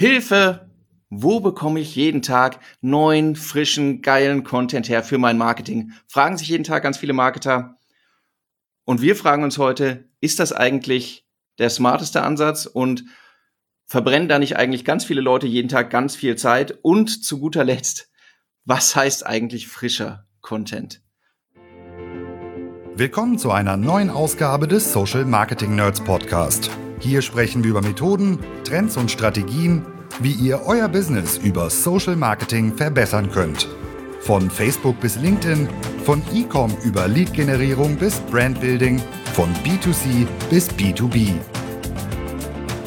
Hilfe! Wo bekomme ich jeden Tag neuen, frischen, geilen Content her für mein Marketing? Fragen sich jeden Tag ganz viele Marketer. Und wir fragen uns heute, ist das eigentlich der smarteste Ansatz und verbrennen da nicht eigentlich ganz viele Leute jeden Tag ganz viel Zeit? Und zu guter Letzt, was heißt eigentlich frischer Content? Willkommen zu einer neuen Ausgabe des Social Marketing Nerds Podcast. Hier sprechen wir über Methoden, Trends und Strategien, wie ihr euer Business über Social Marketing verbessern könnt. Von Facebook bis LinkedIn, von E-Com über Lead-Generierung bis Brandbuilding, von B2C bis B2B.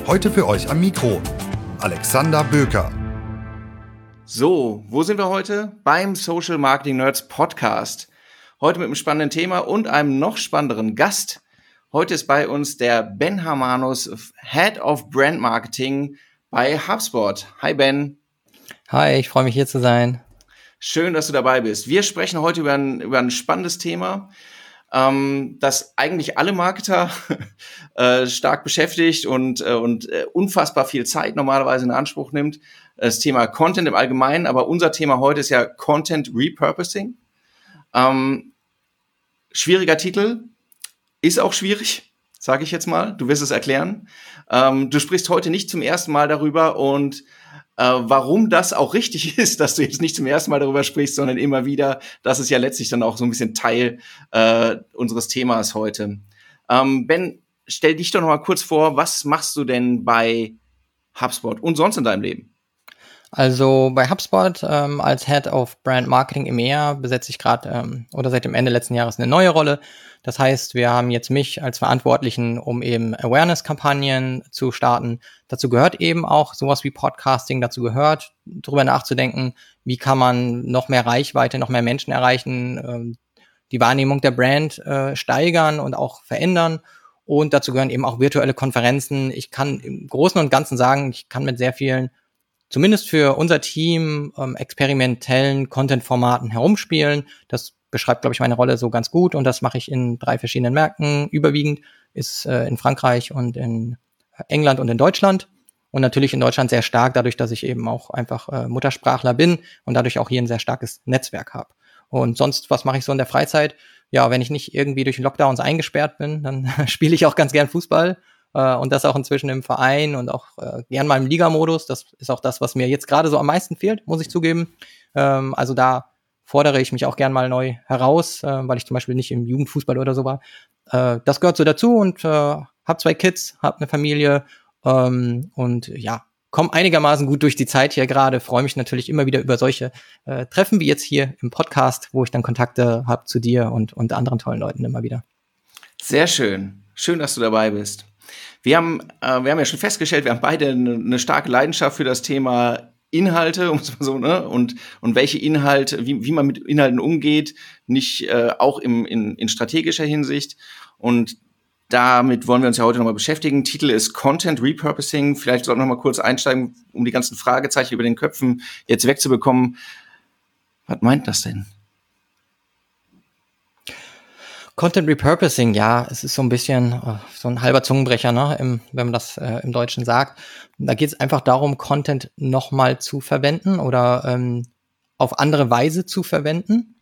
Heute für euch am Mikro Alexander Böker. So, wo sind wir heute? Beim Social Marketing Nerds Podcast. Heute mit einem spannenden Thema und einem noch spannenderen Gast. Heute ist bei uns der Ben Hamanus, Head of Brand Marketing bei HubSpot. Hi Ben. Hi, ich freue mich hier zu sein. Schön, dass du dabei bist. Wir sprechen heute über ein, über ein spannendes Thema, ähm, das eigentlich alle Marketer äh, stark beschäftigt und, äh, und äh, unfassbar viel Zeit normalerweise in Anspruch nimmt. Das Thema Content im Allgemeinen, aber unser Thema heute ist ja Content Repurposing. Ähm, schwieriger Titel, ist auch schwierig, sage ich jetzt mal. Du wirst es erklären. Ähm, du sprichst heute nicht zum ersten Mal darüber und äh, warum das auch richtig ist, dass du jetzt nicht zum ersten Mal darüber sprichst, sondern immer wieder. Das ist ja letztlich dann auch so ein bisschen Teil äh, unseres Themas heute. Ähm, ben, stell dich doch noch mal kurz vor, was machst du denn bei HubSpot und sonst in deinem Leben? Also bei HubSpot ähm, als Head of Brand Marketing EMEA besetze ich gerade ähm, oder seit dem Ende letzten Jahres eine neue Rolle. Das heißt, wir haben jetzt mich als Verantwortlichen, um eben Awareness-Kampagnen zu starten. Dazu gehört eben auch sowas wie Podcasting, dazu gehört, darüber nachzudenken, wie kann man noch mehr Reichweite, noch mehr Menschen erreichen, ähm, die Wahrnehmung der Brand äh, steigern und auch verändern. Und dazu gehören eben auch virtuelle Konferenzen. Ich kann im Großen und Ganzen sagen, ich kann mit sehr vielen zumindest für unser Team ähm, experimentellen Content-Formaten herumspielen. Das beschreibt, glaube ich, meine Rolle so ganz gut und das mache ich in drei verschiedenen Märkten. Überwiegend ist äh, in Frankreich und in England und in Deutschland. Und natürlich in Deutschland sehr stark, dadurch, dass ich eben auch einfach äh, Muttersprachler bin und dadurch auch hier ein sehr starkes Netzwerk habe. Und sonst, was mache ich so in der Freizeit? Ja, wenn ich nicht irgendwie durch Lockdowns eingesperrt bin, dann spiele ich auch ganz gern Fußball äh, und das auch inzwischen im Verein und auch äh, gern mal im Ligamodus. Das ist auch das, was mir jetzt gerade so am meisten fehlt, muss ich zugeben. Ähm, also da fordere ich mich auch gern mal neu heraus, äh, weil ich zum Beispiel nicht im Jugendfußball oder so war. Äh, das gehört so dazu und äh, habe zwei Kids, habe eine Familie ähm, und ja, komme einigermaßen gut durch die Zeit hier gerade. Freue mich natürlich immer wieder über solche äh, Treffen wie jetzt hier im Podcast, wo ich dann Kontakte habe zu dir und, und anderen tollen Leuten immer wieder. Sehr schön. Schön, dass du dabei bist. Wir haben, äh, wir haben ja schon festgestellt, wir haben beide eine, eine starke Leidenschaft für das Thema Inhalte, um es mal so, ne, und, und welche Inhalte, wie, wie man mit Inhalten umgeht, nicht äh, auch im, in, in strategischer Hinsicht. Und damit wollen wir uns ja heute nochmal beschäftigen. Titel ist Content Repurposing. Vielleicht sollten wir noch mal kurz einsteigen, um die ganzen Fragezeichen über den Köpfen jetzt wegzubekommen. Was meint das denn? Content Repurposing, ja, es ist so ein bisschen äh, so ein halber Zungenbrecher, ne, im, wenn man das äh, im Deutschen sagt. Da geht es einfach darum, Content nochmal zu verwenden oder ähm, auf andere Weise zu verwenden.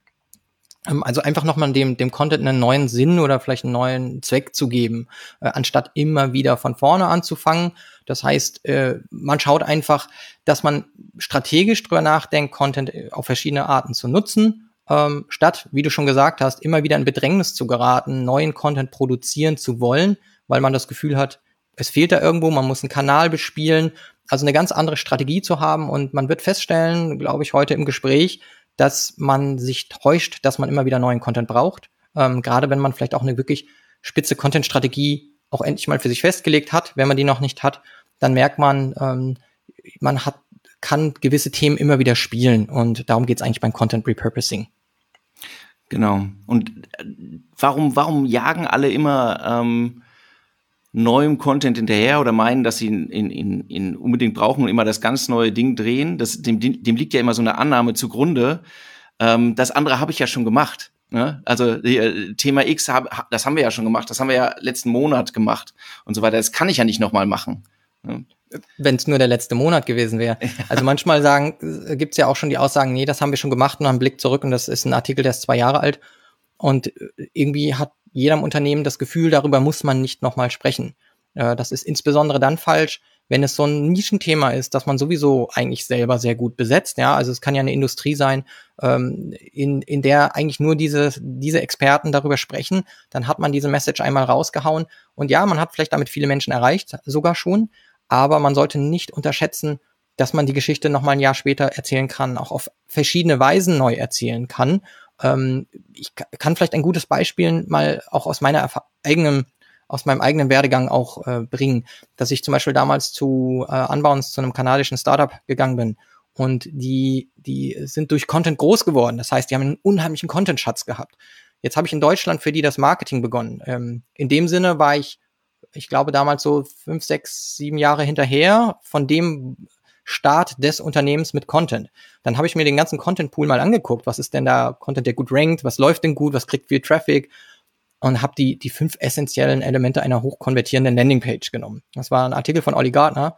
Ähm, also einfach nochmal dem, dem Content einen neuen Sinn oder vielleicht einen neuen Zweck zu geben, äh, anstatt immer wieder von vorne anzufangen. Das heißt, äh, man schaut einfach, dass man strategisch drüber nachdenkt, Content äh, auf verschiedene Arten zu nutzen ähm, statt, wie du schon gesagt hast, immer wieder in Bedrängnis zu geraten, neuen Content produzieren zu wollen, weil man das Gefühl hat, es fehlt da irgendwo, man muss einen Kanal bespielen, also eine ganz andere Strategie zu haben und man wird feststellen, glaube ich, heute im Gespräch, dass man sich täuscht, dass man immer wieder neuen Content braucht. Ähm, gerade wenn man vielleicht auch eine wirklich spitze Content-Strategie auch endlich mal für sich festgelegt hat. Wenn man die noch nicht hat, dann merkt man, ähm, man hat, kann gewisse Themen immer wieder spielen und darum geht es eigentlich beim Content Repurposing. Genau. Und äh, warum, warum jagen alle immer ähm, neuem Content hinterher oder meinen, dass sie ihn, ihn, ihn, unbedingt brauchen und immer das ganz neue Ding drehen? Das, dem, dem liegt ja immer so eine Annahme zugrunde. Ähm, das andere habe ich ja schon gemacht. Ne? Also äh, Thema X, hab, das haben wir ja schon gemacht, das haben wir ja letzten Monat gemacht und so weiter. Das kann ich ja nicht nochmal machen. Ne? Wenn es nur der letzte Monat gewesen wäre. Also manchmal sagen, äh, gibt's ja auch schon die Aussagen, nee, das haben wir schon gemacht und haben einen Blick zurück und das ist ein Artikel, der ist zwei Jahre alt. Und äh, irgendwie hat jedem Unternehmen das Gefühl, darüber muss man nicht nochmal sprechen. Äh, das ist insbesondere dann falsch, wenn es so ein Nischenthema ist, dass man sowieso eigentlich selber sehr gut besetzt. Ja, also es kann ja eine Industrie sein, ähm, in, in der eigentlich nur diese, diese Experten darüber sprechen. Dann hat man diese Message einmal rausgehauen. Und ja, man hat vielleicht damit viele Menschen erreicht, sogar schon. Aber man sollte nicht unterschätzen, dass man die Geschichte noch mal ein Jahr später erzählen kann, auch auf verschiedene Weisen neu erzählen kann. Ähm, ich kann vielleicht ein gutes Beispiel mal auch aus meiner eigenen aus meinem eigenen Werdegang auch äh, bringen, dass ich zum Beispiel damals zu äh, Unbounce, zu einem kanadischen Startup gegangen bin und die, die sind durch Content groß geworden. Das heißt, die haben einen unheimlichen Content-Schatz gehabt. Jetzt habe ich in Deutschland für die das Marketing begonnen. Ähm, in dem Sinne war ich, ich glaube, damals so fünf, sechs, sieben Jahre hinterher von dem Start des Unternehmens mit Content. Dann habe ich mir den ganzen Content-Pool mal angeguckt. Was ist denn da Content, der gut rankt? Was läuft denn gut? Was kriegt viel Traffic? und habe die, die fünf essentiellen Elemente einer hochkonvertierenden Landingpage genommen. Das war ein Artikel von Olli Gardner.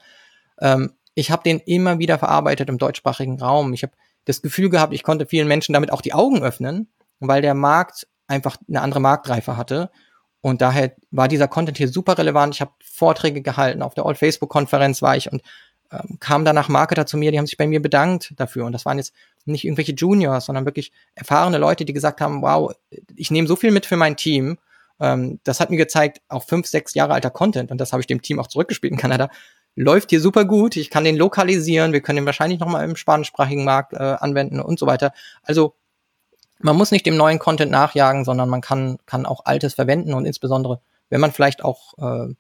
Ähm, ich habe den immer wieder verarbeitet im deutschsprachigen Raum. Ich habe das Gefühl gehabt, ich konnte vielen Menschen damit auch die Augen öffnen, weil der Markt einfach eine andere Marktreife hatte. Und daher war dieser Content hier super relevant. Ich habe Vorträge gehalten, auf der Old Facebook-Konferenz war ich und ähm, kamen danach Marketer zu mir, die haben sich bei mir bedankt dafür. Und das waren jetzt nicht irgendwelche Juniors, sondern wirklich erfahrene Leute, die gesagt haben, wow, ich nehme so viel mit für mein Team. Ähm, das hat mir gezeigt, auch fünf, sechs Jahre alter Content, und das habe ich dem Team auch zurückgespielt in Kanada, läuft hier super gut. Ich kann den lokalisieren, wir können den wahrscheinlich nochmal im spanischsprachigen Markt äh, anwenden und so weiter. Also man muss nicht dem neuen Content nachjagen, sondern man kann, kann auch Altes verwenden und insbesondere, wenn man vielleicht auch, äh,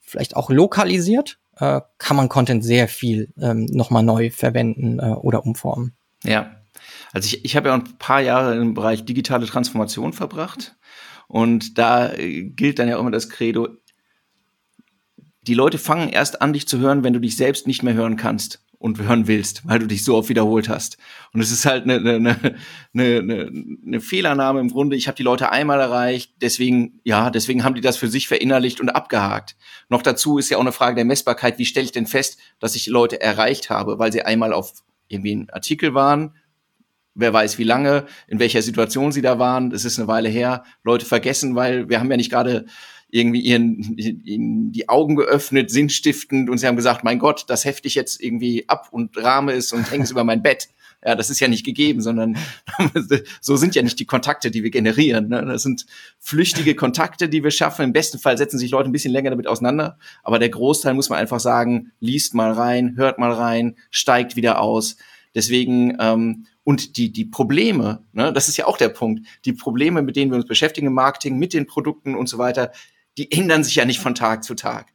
vielleicht auch lokalisiert, äh, kann man Content sehr viel ähm, nochmal neu verwenden äh, oder umformen. Ja. Also ich, ich habe ja ein paar Jahre im Bereich digitale Transformation verbracht. Und da äh, gilt dann ja immer das Credo, die Leute fangen erst an, dich zu hören, wenn du dich selbst nicht mehr hören kannst und hören willst, weil du dich so oft wiederholt hast. Und es ist halt eine, eine, eine, eine, eine Fehlernahme im Grunde. Ich habe die Leute einmal erreicht, deswegen, ja, deswegen haben die das für sich verinnerlicht und abgehakt. Noch dazu ist ja auch eine Frage der Messbarkeit. Wie stelle ich denn fest, dass ich Leute erreicht habe, weil sie einmal auf irgendwie einen Artikel waren, wer weiß wie lange, in welcher Situation sie da waren, es ist eine Weile her, Leute vergessen, weil wir haben ja nicht gerade irgendwie ihren, ihnen die Augen geöffnet, sinnstiftend und sie haben gesagt, mein Gott, das hefte ich jetzt irgendwie ab und rahme es und hänge es über mein Bett. Ja, das ist ja nicht gegeben, sondern so sind ja nicht die Kontakte, die wir generieren. Ne? Das sind flüchtige Kontakte, die wir schaffen. Im besten Fall setzen sich Leute ein bisschen länger damit auseinander, aber der Großteil muss man einfach sagen, liest mal rein, hört mal rein, steigt wieder aus. Deswegen ähm, und die die Probleme, ne, das ist ja auch der Punkt, die Probleme, mit denen wir uns beschäftigen im Marketing, mit den Produkten und so weiter, die ändern sich ja nicht von Tag zu Tag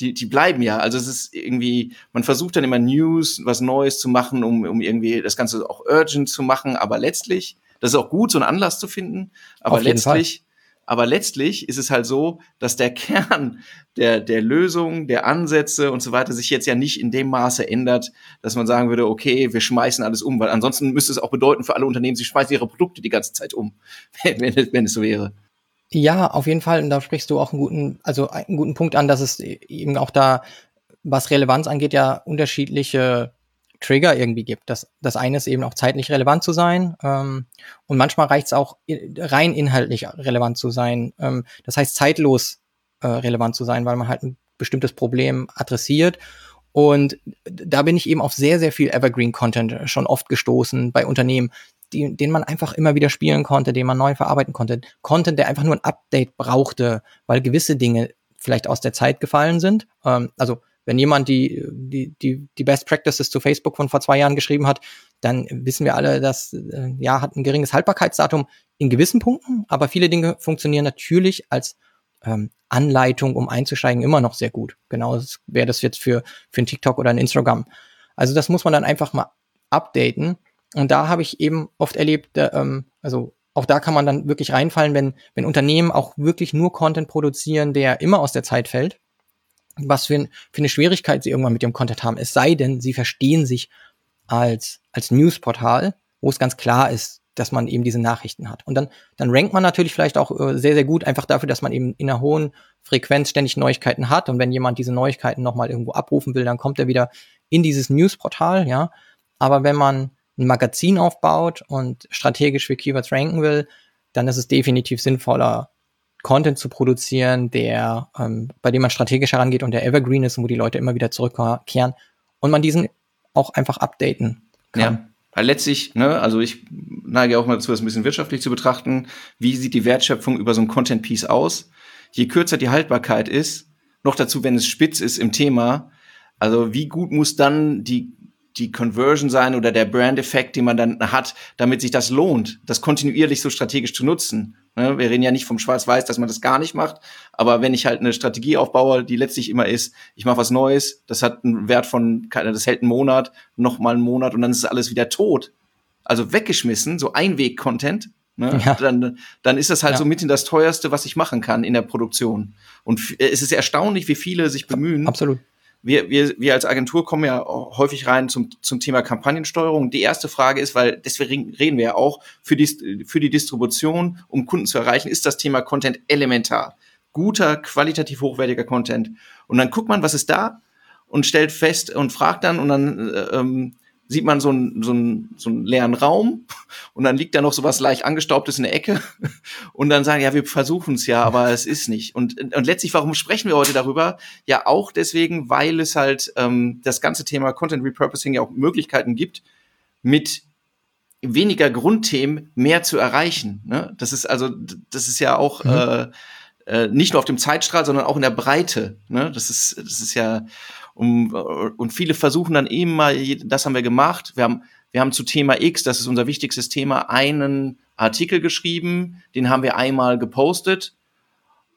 die, die bleiben ja. Also es ist irgendwie, man versucht dann immer News, was Neues zu machen, um, um irgendwie das Ganze auch urgent zu machen, aber letztlich, das ist auch gut, so einen Anlass zu finden, aber letztlich, aber letztlich ist es halt so, dass der Kern der, der Lösung, der Ansätze und so weiter sich jetzt ja nicht in dem Maße ändert, dass man sagen würde, okay, wir schmeißen alles um, weil ansonsten müsste es auch bedeuten für alle Unternehmen, sie schmeißen ihre Produkte die ganze Zeit um, wenn, wenn es so wäre. Ja, auf jeden Fall. Und da sprichst du auch einen guten, also einen guten Punkt an, dass es eben auch da, was Relevanz angeht, ja unterschiedliche Trigger irgendwie gibt. Das, das eine ist eben auch zeitlich relevant zu sein. Ähm, und manchmal reicht es auch rein inhaltlich relevant zu sein. Ähm, das heißt zeitlos äh, relevant zu sein, weil man halt ein bestimmtes Problem adressiert. Und da bin ich eben auf sehr, sehr viel Evergreen-Content schon oft gestoßen bei Unternehmen, die, den man einfach immer wieder spielen konnte, den man neu verarbeiten konnte. Content, der einfach nur ein Update brauchte, weil gewisse Dinge vielleicht aus der Zeit gefallen sind. Ähm, also wenn jemand die, die, die, die Best Practices zu Facebook von vor zwei Jahren geschrieben hat, dann wissen wir alle, dass äh, ja hat ein geringes Haltbarkeitsdatum in gewissen Punkten, aber viele Dinge funktionieren natürlich als ähm, Anleitung, um einzusteigen, immer noch sehr gut. Genau wäre das jetzt für, für ein TikTok oder ein Instagram. Also das muss man dann einfach mal updaten. Und da habe ich eben oft erlebt, äh, ähm, also auch da kann man dann wirklich reinfallen, wenn, wenn Unternehmen auch wirklich nur Content produzieren, der immer aus der Zeit fällt, was für, ein, für eine Schwierigkeit sie irgendwann mit ihrem Content haben. Es sei denn, sie verstehen sich als, als Newsportal, wo es ganz klar ist, dass man eben diese Nachrichten hat. Und dann, dann rankt man natürlich vielleicht auch äh, sehr, sehr gut, einfach dafür, dass man eben in einer hohen Frequenz ständig Neuigkeiten hat. Und wenn jemand diese Neuigkeiten nochmal irgendwo abrufen will, dann kommt er wieder in dieses Newsportal, ja. Aber wenn man ein Magazin aufbaut und strategisch für Keywords ranken will, dann ist es definitiv sinnvoller, Content zu produzieren, der, ähm, bei dem man strategisch herangeht und der evergreen ist und wo die Leute immer wieder zurückkehren und man diesen auch einfach updaten kann. Ja. Weil letztlich, ne, also ich neige auch mal dazu, das ein bisschen wirtschaftlich zu betrachten. Wie sieht die Wertschöpfung über so ein Content-Piece aus? Je kürzer die Haltbarkeit ist, noch dazu, wenn es spitz ist im Thema, also wie gut muss dann die die Conversion sein oder der Brand-Effekt, den man dann hat, damit sich das lohnt, das kontinuierlich so strategisch zu nutzen. Ne? Wir reden ja nicht vom Schwarz-Weiß, dass man das gar nicht macht, aber wenn ich halt eine Strategie aufbaue, die letztlich immer ist, ich mache was Neues, das hat einen Wert von, das hält einen Monat, noch mal einen Monat und dann ist alles wieder tot. Also weggeschmissen, so Einweg-Content, Ne? Ja. Dann, dann ist das halt ja. so in das teuerste, was ich machen kann in der Produktion. Und es ist erstaunlich, wie viele sich bemühen, Absolut wir, wir, wir als Agentur kommen ja häufig rein zum, zum Thema Kampagnensteuerung. Die erste Frage ist, weil deswegen reden wir ja auch, für die, für die Distribution, um Kunden zu erreichen, ist das Thema Content elementar. Guter, qualitativ hochwertiger Content. Und dann guckt man, was ist da und stellt fest und fragt dann und dann äh, ähm, sieht man so einen, so, einen, so einen leeren Raum und dann liegt da noch so was leicht angestaubtes in der Ecke und dann sagen, ja, wir versuchen es ja, aber es ist nicht. Und, und letztlich, warum sprechen wir heute darüber? Ja, auch deswegen, weil es halt ähm, das ganze Thema Content Repurposing ja auch Möglichkeiten gibt, mit weniger Grundthemen mehr zu erreichen. Ne? Das ist also, das ist ja auch mhm. äh, äh, nicht nur auf dem Zeitstrahl, sondern auch in der Breite. Ne? Das ist, das ist ja und, und viele versuchen dann eben mal, das haben wir gemacht. Wir haben, wir haben zu Thema X, das ist unser wichtigstes Thema, einen Artikel geschrieben, den haben wir einmal gepostet.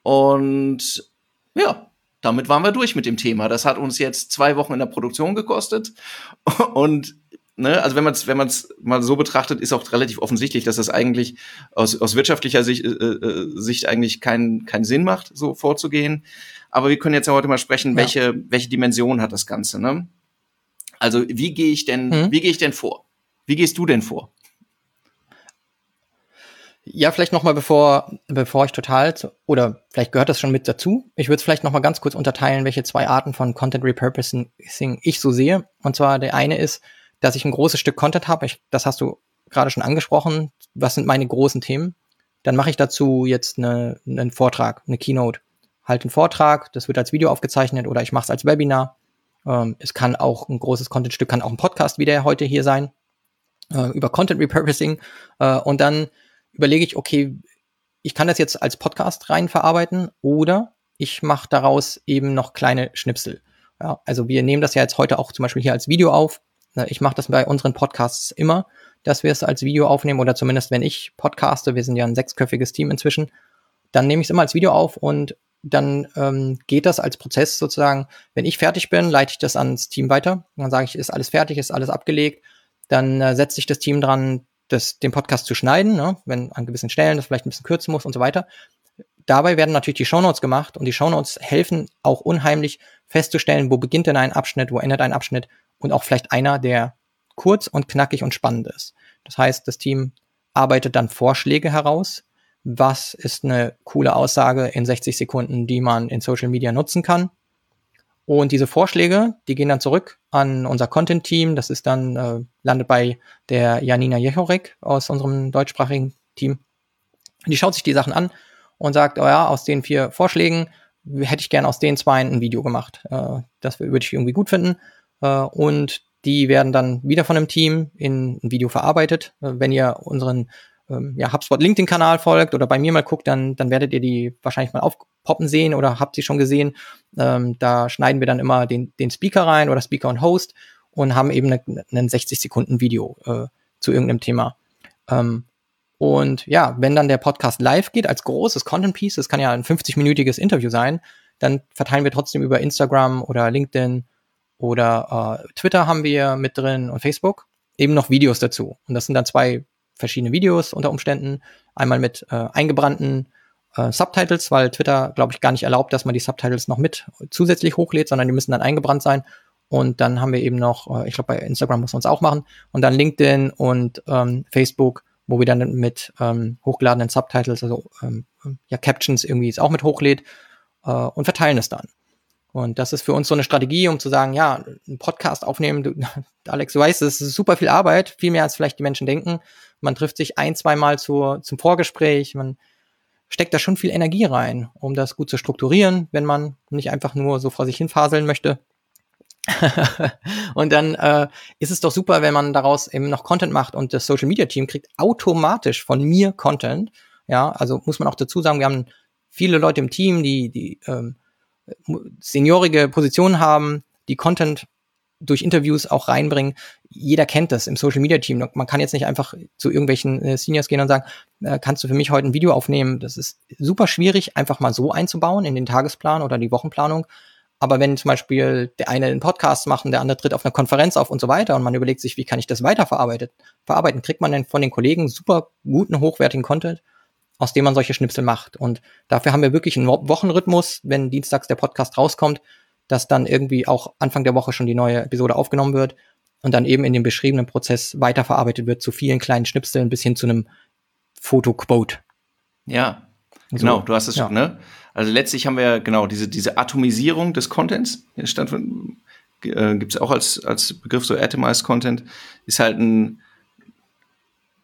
Und ja, damit waren wir durch mit dem Thema. Das hat uns jetzt zwei Wochen in der Produktion gekostet. Und ne, also wenn man es wenn man's mal so betrachtet, ist auch relativ offensichtlich, dass das eigentlich aus, aus wirtschaftlicher Sicht, äh, äh Sicht eigentlich keinen keinen Sinn macht, so vorzugehen. Aber wir können jetzt ja heute mal sprechen, ja. welche, welche Dimension hat das Ganze, ne? Also, wie gehe ich denn, mhm. wie gehe ich denn vor? Wie gehst du denn vor? Ja, vielleicht noch mal bevor bevor ich total oder vielleicht gehört das schon mit dazu. Ich würde es vielleicht noch mal ganz kurz unterteilen, welche zwei Arten von Content Repurposing ich so sehe. Und zwar der eine ist, dass ich ein großes Stück Content habe. Das hast du gerade schon angesprochen. Was sind meine großen Themen? Dann mache ich dazu jetzt eine, einen Vortrag, eine Keynote halte einen Vortrag, das wird als Video aufgezeichnet oder ich mache es als Webinar. Ähm, es kann auch ein großes Contentstück, kann auch ein Podcast wie der heute hier sein, äh, über Content Repurposing. Äh, und dann überlege ich, okay, ich kann das jetzt als Podcast rein verarbeiten oder ich mache daraus eben noch kleine Schnipsel. Ja, also wir nehmen das ja jetzt heute auch zum Beispiel hier als Video auf. Äh, ich mache das bei unseren Podcasts immer, dass wir es als Video aufnehmen oder zumindest wenn ich podcaste, wir sind ja ein sechsköpfiges Team inzwischen, dann nehme ich es immer als Video auf und dann ähm, geht das als Prozess sozusagen, wenn ich fertig bin, leite ich das ans Team weiter. Dann sage ich, ist alles fertig, ist alles abgelegt. Dann äh, setzt sich das Team dran, das, den Podcast zu schneiden, ne? wenn an gewissen Stellen das vielleicht ein bisschen kürzen muss und so weiter. Dabei werden natürlich die Shownotes gemacht und die Shownotes helfen auch unheimlich festzustellen, wo beginnt denn ein Abschnitt, wo endet ein Abschnitt und auch vielleicht einer, der kurz und knackig und spannend ist. Das heißt, das Team arbeitet dann Vorschläge heraus, was ist eine coole Aussage in 60 Sekunden, die man in Social Media nutzen kann. Und diese Vorschläge, die gehen dann zurück an unser Content-Team. Das ist dann, äh, landet bei der Janina Jechorek aus unserem deutschsprachigen Team. Die schaut sich die Sachen an und sagt, oh ja, aus den vier Vorschlägen hätte ich gern aus den zwei ein Video gemacht. Äh, das würde ich irgendwie gut finden. Äh, und die werden dann wieder von einem Team in ein Video verarbeitet. Äh, wenn ihr unseren ähm, ja, HubSpot LinkedIn-Kanal folgt oder bei mir mal guckt, dann, dann werdet ihr die wahrscheinlich mal aufpoppen sehen oder habt sie schon gesehen. Ähm, da schneiden wir dann immer den, den Speaker rein oder Speaker und Host und haben eben ein 60 Sekunden Video äh, zu irgendeinem Thema. Ähm, und ja, wenn dann der Podcast live geht als großes Content Piece, das kann ja ein 50-minütiges Interview sein, dann verteilen wir trotzdem über Instagram oder LinkedIn oder äh, Twitter haben wir mit drin und Facebook eben noch Videos dazu. Und das sind dann zwei verschiedene Videos unter Umständen. Einmal mit äh, eingebrannten äh, Subtitles, weil Twitter, glaube ich, gar nicht erlaubt, dass man die Subtitles noch mit zusätzlich hochlädt, sondern die müssen dann eingebrannt sein. Und dann haben wir eben noch, äh, ich glaube, bei Instagram muss man es auch machen. Und dann LinkedIn und ähm, Facebook, wo wir dann mit ähm, hochgeladenen Subtitles, also ähm, ja, Captions irgendwie es auch mit hochlädt äh, und verteilen es dann. Und das ist für uns so eine Strategie, um zu sagen, ja, ein Podcast aufnehmen, du, Alex, du weißt, es ist super viel Arbeit, viel mehr als vielleicht die Menschen denken. Man trifft sich ein, zweimal zur, zum Vorgespräch, man steckt da schon viel Energie rein, um das gut zu strukturieren, wenn man nicht einfach nur so vor sich hin faseln möchte. und dann äh, ist es doch super, wenn man daraus eben noch Content macht und das Social Media Team kriegt automatisch von mir Content. Ja, also muss man auch dazu sagen, wir haben viele Leute im Team, die, die ähm, seniorige Positionen haben, die Content durch Interviews auch reinbringen. Jeder kennt das im Social Media Team. Man kann jetzt nicht einfach zu irgendwelchen äh, Seniors gehen und sagen, äh, kannst du für mich heute ein Video aufnehmen? Das ist super schwierig, einfach mal so einzubauen in den Tagesplan oder die Wochenplanung. Aber wenn zum Beispiel der eine einen Podcast macht und der andere tritt auf einer Konferenz auf und so weiter und man überlegt sich, wie kann ich das weiterverarbeiten, verarbeiten, kriegt man dann von den Kollegen super guten, hochwertigen Content, aus dem man solche Schnipsel macht. Und dafür haben wir wirklich einen Wochenrhythmus, wenn dienstags der Podcast rauskommt, dass dann irgendwie auch Anfang der Woche schon die neue Episode aufgenommen wird und dann eben in dem beschriebenen Prozess weiterverarbeitet wird zu vielen kleinen Schnipseln bis hin zu einem Fotoquote. Ja, so. genau, du hast es ja. schon, ne? Also letztlich haben wir genau diese, diese Atomisierung des Contents, stand, äh, gibt es auch als, als Begriff so Atomized Content, ist halt ein,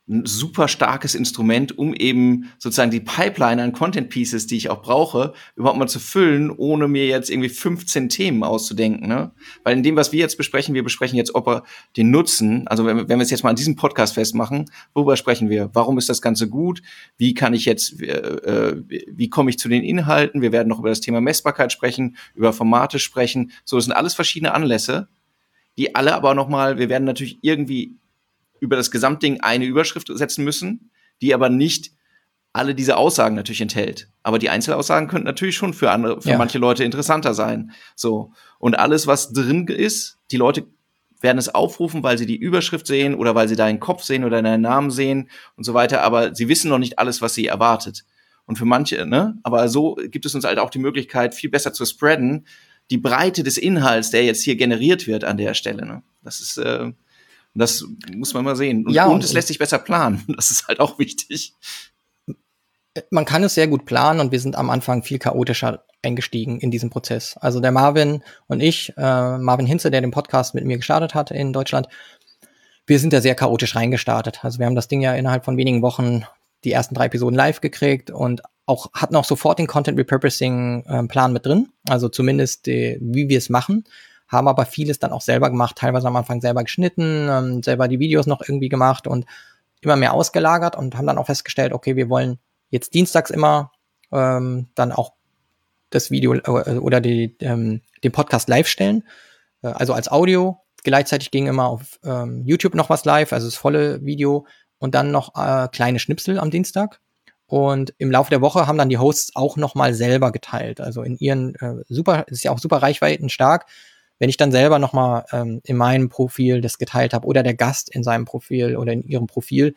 ein super starkes Instrument, um eben sozusagen die Pipeline an Content Pieces, die ich auch brauche, überhaupt mal zu füllen, ohne mir jetzt irgendwie 15 Themen auszudenken. Ne? Weil in dem, was wir jetzt besprechen, wir besprechen jetzt, ob er den Nutzen, also wenn, wenn wir es jetzt mal an diesem Podcast festmachen, worüber sprechen wir? Warum ist das Ganze gut? Wie kann ich jetzt, äh, äh wie komme ich zu den Inhalten? Wir werden noch über das Thema Messbarkeit sprechen, über Formate sprechen. So, das sind alles verschiedene Anlässe, die alle aber nochmal, wir werden natürlich irgendwie über das Gesamtding eine Überschrift setzen müssen, die aber nicht alle diese Aussagen natürlich enthält. Aber die Einzelaussagen könnten natürlich schon für andere, für ja. manche Leute interessanter sein. So. Und alles, was drin ist, die Leute werden es aufrufen, weil sie die Überschrift sehen oder weil sie deinen Kopf sehen oder deinen Namen sehen und so weiter. Aber sie wissen noch nicht alles, was sie erwartet. Und für manche, ne? Aber so gibt es uns halt auch die Möglichkeit, viel besser zu spreaden, die Breite des Inhalts, der jetzt hier generiert wird an der Stelle. Ne? Das ist, äh, das muss man mal sehen. Und, ja, und es lässt sich besser planen. Das ist halt auch wichtig. Man kann es sehr gut planen und wir sind am Anfang viel chaotischer eingestiegen in diesen Prozess. Also der Marvin und ich, äh, Marvin Hinze, der den Podcast mit mir gestartet hat in Deutschland, wir sind da sehr chaotisch reingestartet. Also wir haben das Ding ja innerhalb von wenigen Wochen die ersten drei Episoden live gekriegt und auch hatten auch sofort den Content Repurposing äh, Plan mit drin. Also zumindest die, wie wir es machen haben aber vieles dann auch selber gemacht, teilweise am Anfang selber geschnitten, ähm, selber die Videos noch irgendwie gemacht und immer mehr ausgelagert und haben dann auch festgestellt, okay, wir wollen jetzt dienstags immer ähm, dann auch das Video äh, oder die, ähm, den Podcast live stellen, äh, also als Audio. Gleichzeitig ging immer auf ähm, YouTube noch was live, also das volle Video und dann noch äh, kleine Schnipsel am Dienstag. Und im Laufe der Woche haben dann die Hosts auch noch mal selber geteilt. Also in ihren äh, super, ist ja auch super reichweiten stark. Wenn ich dann selber nochmal ähm, in meinem Profil das geteilt habe oder der Gast in seinem Profil oder in ihrem Profil,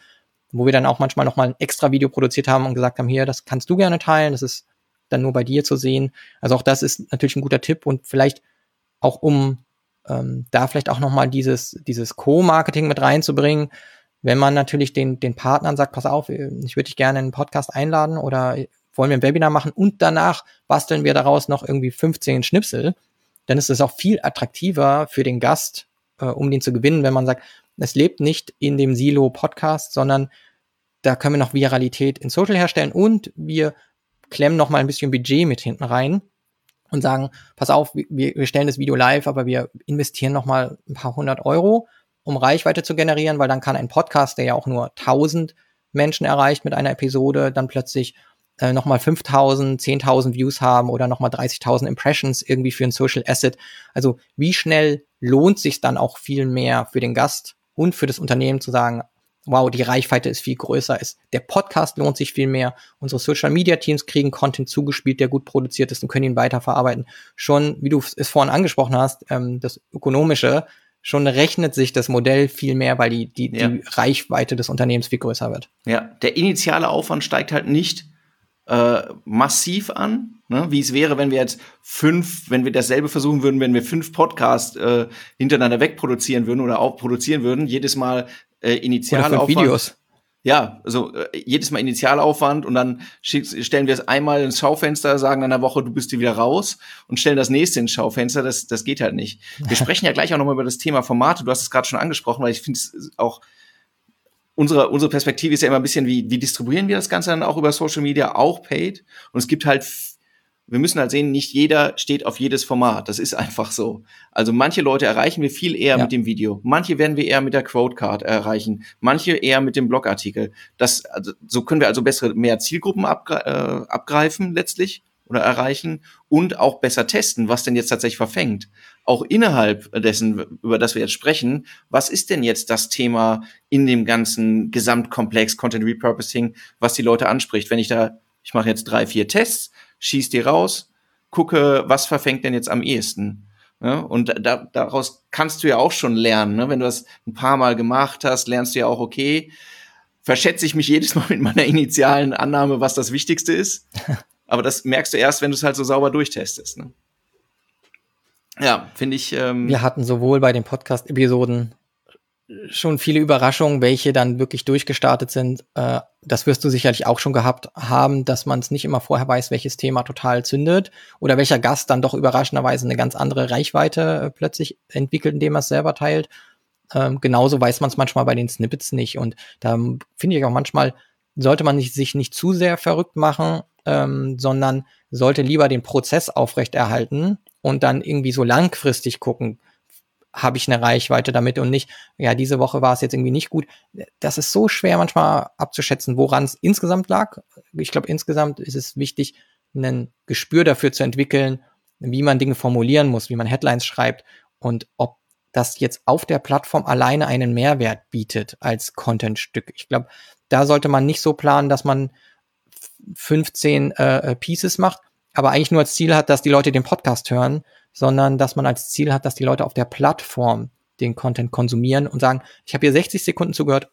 wo wir dann auch manchmal nochmal ein extra Video produziert haben und gesagt haben, hier, das kannst du gerne teilen, das ist dann nur bei dir zu sehen. Also auch das ist natürlich ein guter Tipp und vielleicht auch um ähm, da vielleicht auch nochmal dieses, dieses Co-Marketing mit reinzubringen, wenn man natürlich den, den Partnern sagt, pass auf, ich würde dich gerne in einen Podcast einladen oder wollen wir ein Webinar machen und danach basteln wir daraus noch irgendwie 15 Schnipsel, dann ist es auch viel attraktiver für den Gast, äh, um den zu gewinnen, wenn man sagt, es lebt nicht in dem Silo-Podcast, sondern da können wir noch Viralität in Social herstellen und wir klemmen noch mal ein bisschen Budget mit hinten rein und sagen, pass auf, wir, wir stellen das Video live, aber wir investieren noch mal ein paar hundert Euro, um Reichweite zu generieren, weil dann kann ein Podcast, der ja auch nur 1000 Menschen erreicht mit einer Episode, dann plötzlich äh, nochmal 5000, 10.000 Views haben oder nochmal 30.000 Impressions irgendwie für ein Social Asset. Also wie schnell lohnt sich dann auch viel mehr für den Gast und für das Unternehmen zu sagen, wow, die Reichweite ist viel größer ist. Der Podcast lohnt sich viel mehr. Unsere Social Media Teams kriegen Content zugespielt, der gut produziert ist und können ihn weiterverarbeiten. Schon, wie du es vorhin angesprochen hast, ähm, das Ökonomische, schon rechnet sich das Modell viel mehr, weil die, die, ja. die Reichweite des Unternehmens viel größer wird. Ja, der initiale Aufwand steigt halt nicht äh, massiv an, ne? wie es wäre, wenn wir jetzt fünf, wenn wir dasselbe versuchen würden, wenn wir fünf Podcasts äh, hintereinander wegproduzieren würden oder auch produzieren würden, jedes Mal äh, Initialaufwand. Videos. ja, also äh, jedes Mal Initialaufwand und dann stellen wir es einmal ins Schaufenster, sagen dann eine Woche, du bist wieder raus und stellen das nächste ins Schaufenster. Das, das geht halt nicht. Wir sprechen ja gleich auch nochmal über das Thema Formate. Du hast es gerade schon angesprochen, weil ich finde es auch unsere, unsere Perspektive ist ja immer ein bisschen, wie, wie distribuieren wir das Ganze dann auch über Social Media, auch paid. Und es gibt halt wir müssen halt sehen, nicht jeder steht auf jedes Format. Das ist einfach so. Also manche Leute erreichen wir viel eher ja. mit dem Video. Manche werden wir eher mit der Quote Card erreichen. Manche eher mit dem Blogartikel. Das, also, so können wir also bessere, mehr Zielgruppen abgre äh, abgreifen letztlich oder erreichen und auch besser testen, was denn jetzt tatsächlich verfängt. Auch innerhalb dessen, über das wir jetzt sprechen, was ist denn jetzt das Thema in dem ganzen Gesamtkomplex Content Repurposing, was die Leute anspricht? Wenn ich da, ich mache jetzt drei, vier Tests, schieß die raus, gucke, was verfängt denn jetzt am ehesten. Ja, und da, daraus kannst du ja auch schon lernen. Ne? Wenn du das ein paar Mal gemacht hast, lernst du ja auch, okay, verschätze ich mich jedes Mal mit meiner initialen Annahme, was das Wichtigste ist. Aber das merkst du erst, wenn du es halt so sauber durchtestest. Ne? Ja, finde ich. Ähm Wir hatten sowohl bei den Podcast-Episoden schon viele Überraschungen, welche dann wirklich durchgestartet sind. Äh, das wirst du sicherlich auch schon gehabt haben, dass man es nicht immer vorher weiß, welches Thema total zündet oder welcher Gast dann doch überraschenderweise eine ganz andere Reichweite äh, plötzlich entwickelt, indem er es selber teilt. Ähm, genauso weiß man es manchmal bei den Snippets nicht. Und da finde ich auch manchmal, sollte man nicht, sich nicht zu sehr verrückt machen, ähm, sondern sollte lieber den Prozess aufrechterhalten und dann irgendwie so langfristig gucken, habe ich eine Reichweite damit und nicht, ja, diese Woche war es jetzt irgendwie nicht gut. Das ist so schwer manchmal abzuschätzen, woran es insgesamt lag. Ich glaube, insgesamt ist es wichtig, ein Gespür dafür zu entwickeln, wie man Dinge formulieren muss, wie man Headlines schreibt und ob das jetzt auf der Plattform alleine einen Mehrwert bietet als Contentstück. Ich glaube, da sollte man nicht so planen, dass man 15 äh, äh, Pieces macht, aber eigentlich nur als Ziel hat, dass die Leute den Podcast hören, sondern dass man als Ziel hat, dass die Leute auf der Plattform den Content konsumieren und sagen, ich habe hier 60 Sekunden zugehört,